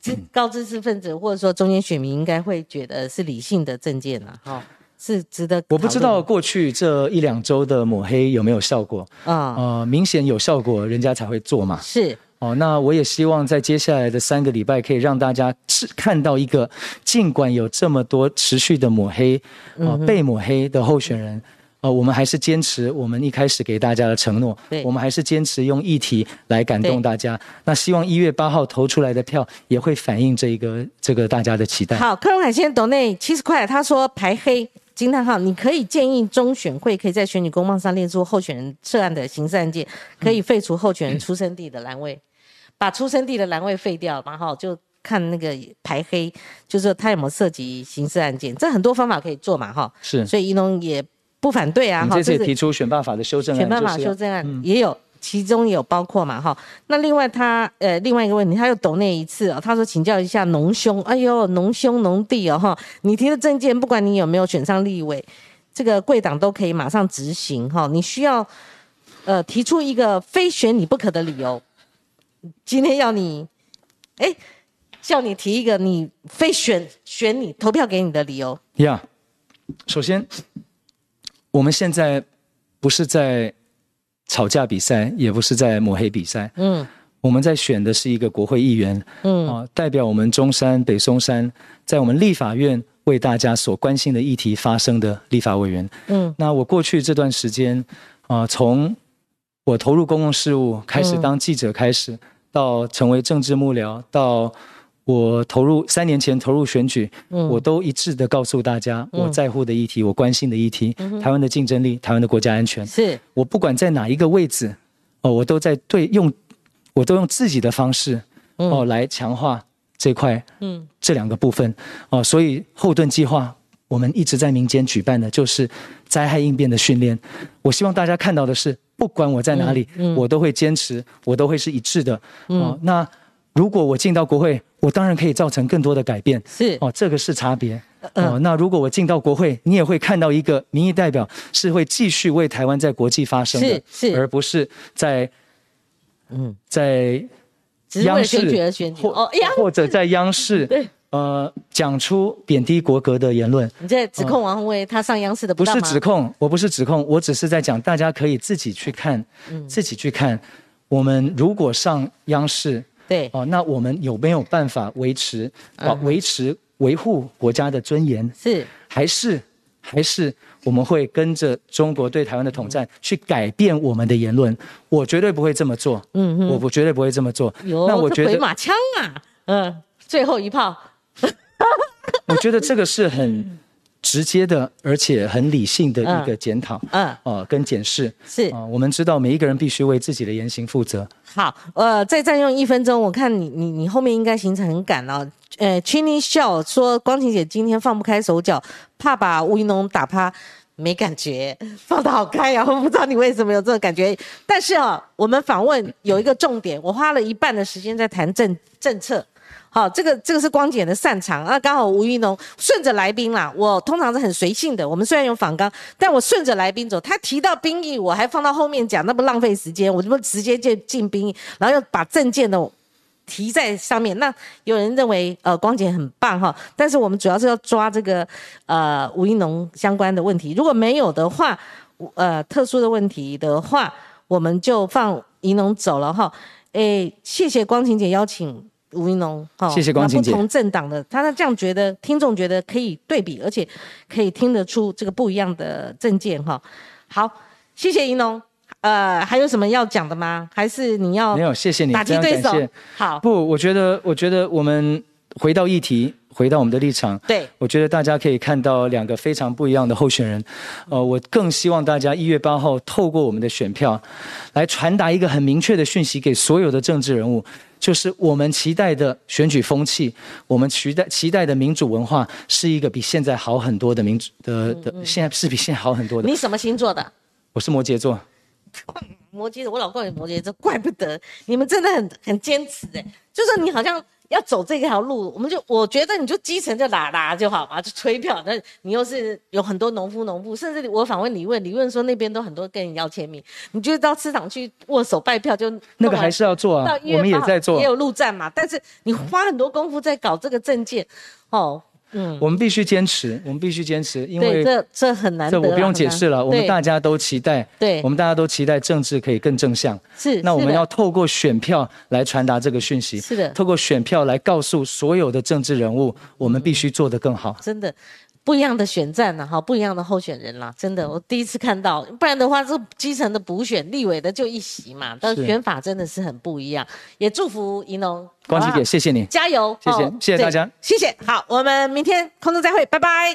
知高知识分子或者说中间选民应该会觉得是理性的证件啊，哈，是值得。我不知道过去这一两周的抹黑有没有效果啊？呃，明显有效果，人家才会做嘛。是。哦，那我也希望在接下来的三个礼拜，可以让大家是看到一个，尽管有这么多持续的抹黑，啊，被抹黑的候选人，呃，我们还是坚持我们一开始给大家的承诺，我们还是坚持用议题来感动大家。那希望一月八号投出来的票也会反映这一个这个大家的期待。好，柯荣海先生董内七十块，他说排黑。惊叹号！你可以建议中选会可以在选举公报上列出候选人涉案的刑事案件，可以废除候选人出生地的栏位，把出生地的栏位废掉，然后就看那个排黑，就是他有没有涉及刑事案件，这很多方法可以做嘛，哈。是，所以宜农也不反对啊。这次提出选办法的修正案，选办法修正案也有。其中有包括嘛哈，那另外他呃另外一个问题，他又抖那一次哦，他说请教一下农兄，哎呦农兄农弟哦哈，你提的证件不管你有没有选上立委，这个贵党都可以马上执行哈，你需要呃提出一个非选你不可的理由，今天要你哎叫你提一个你非选选你投票给你的理由。呀，首先我们现在不是在。吵架比赛也不是在抹黑比赛，嗯，我们在选的是一个国会议员，嗯。啊，代表我们中山北松山，在我们立法院为大家所关心的议题发声的立法委员，嗯，那我过去这段时间，啊，从我投入公共事务开始当记者开始，到成为政治幕僚，到。我投入三年前投入选举，我都一致的告诉大家，我在乎的议题，我关心的议题，台湾的竞争力，台湾的国家安全。是我不管在哪一个位置，哦，我都在对用，我都用自己的方式，哦，来强化这块，嗯，这两个部分，哦，所以后盾计划我们一直在民间举办的就是灾害应变的训练。我希望大家看到的是，不管我在哪里，我都会坚持，我都会是一致的。哦，那。如果我进到国会，我当然可以造成更多的改变。是哦，这个是差别。哦，那如果我进到国会，你也会看到一个民意代表是会继续为台湾在国际发声的，是是，而不是在嗯在央视或或者在央视 对呃讲出贬低国格的言论。你在指控王宏威他上央视的不是指控，我不是指控，我只是在讲，大家可以自己去看，自己去看。我们如果上央视。对哦，那我们有没有办法维持啊？维持维护国家的尊严是还是还是我们会跟着中国对台湾的统战去改变我们的言论？我绝对不会这么做。嗯嗯，我我绝对不会这么做。那我觉得回马枪啊，嗯，最后一炮。我觉得这个是很。直接的，而且很理性的一个检讨，嗯，哦，跟检视是啊，我们知道每一个人必须为自己的言行负责。好，呃，再占用一分钟，我看你你你后面应该行程很赶哦。呃 c h i n y 笑说光晴姐今天放不开手脚，怕把吴云龙打趴，没感觉，放得好开啊！我不知道你为什么有这种感觉，但是啊，我们访问有一个重点，我花了一半的时间在谈政政策。好，这个这个是光姐的擅长啊，刚好吴玉农顺着来宾啦，我通常是很随性的。我们虽然有访纲，但我顺着来宾走。他提到兵役，我还放到后面讲，那不浪费时间，我这不直接就进兵役，然后又把证件的提在上面。那有人认为呃光姐很棒哈，但是我们主要是要抓这个呃吴一农相关的问题，如果没有的话，呃特殊的问题的话，我们就放宜农走了哈。诶，谢谢光晴姐邀请。吴一农，好，谢谢光晴姐。不同政党的，他这样觉得，听众觉得可以对比，而且可以听得出这个不一样的政见，哈。好，谢谢云龙。呃，还有什么要讲的吗？还是你要没有？谢谢你，打击对手。好，不，我觉得，我觉得我们回到议题。回到我们的立场，对我觉得大家可以看到两个非常不一样的候选人。呃，我更希望大家一月八号透过我们的选票，来传达一个很明确的讯息给所有的政治人物，就是我们期待的选举风气，我们期待期待的民主文化，是一个比现在好很多的民主的的，现在是比现在好很多的。你什么星座的？我是摩羯座。摩羯座，我老公也摩羯座，怪不得你们真的很很坚持哎，就是你好像要走这条路，我们就我觉得你就基层就拉拉就好嘛，就吹票。那你又是有很多农夫农妇，甚至我访问李问，李问说那边都很多跟你要签名，你就到市场去握手拜票，就 那个还是要做啊，我们也在做，也有路站嘛。但是你花很多功夫在搞这个证件，哦。嗯，我们必须坚持，我们必须坚持，因为这这很难，这我不用解释了。我们大家都期待，对，我们大家都期待政治可以更正向。是，那我们要透过选票来传达这个讯息。是的，透过选票来告诉所有的政治人物，我们必须做得更好。真的。不一样的选战了，哈，不一样的候选人啦，真的，我第一次看到，不然的话，这基层的补选立委的就一席嘛，但选法真的是很不一样。也祝福怡农，光喜姐，谢谢你，加油，谢谢，谢谢大家，谢谢。好，我们明天空中再会，拜拜。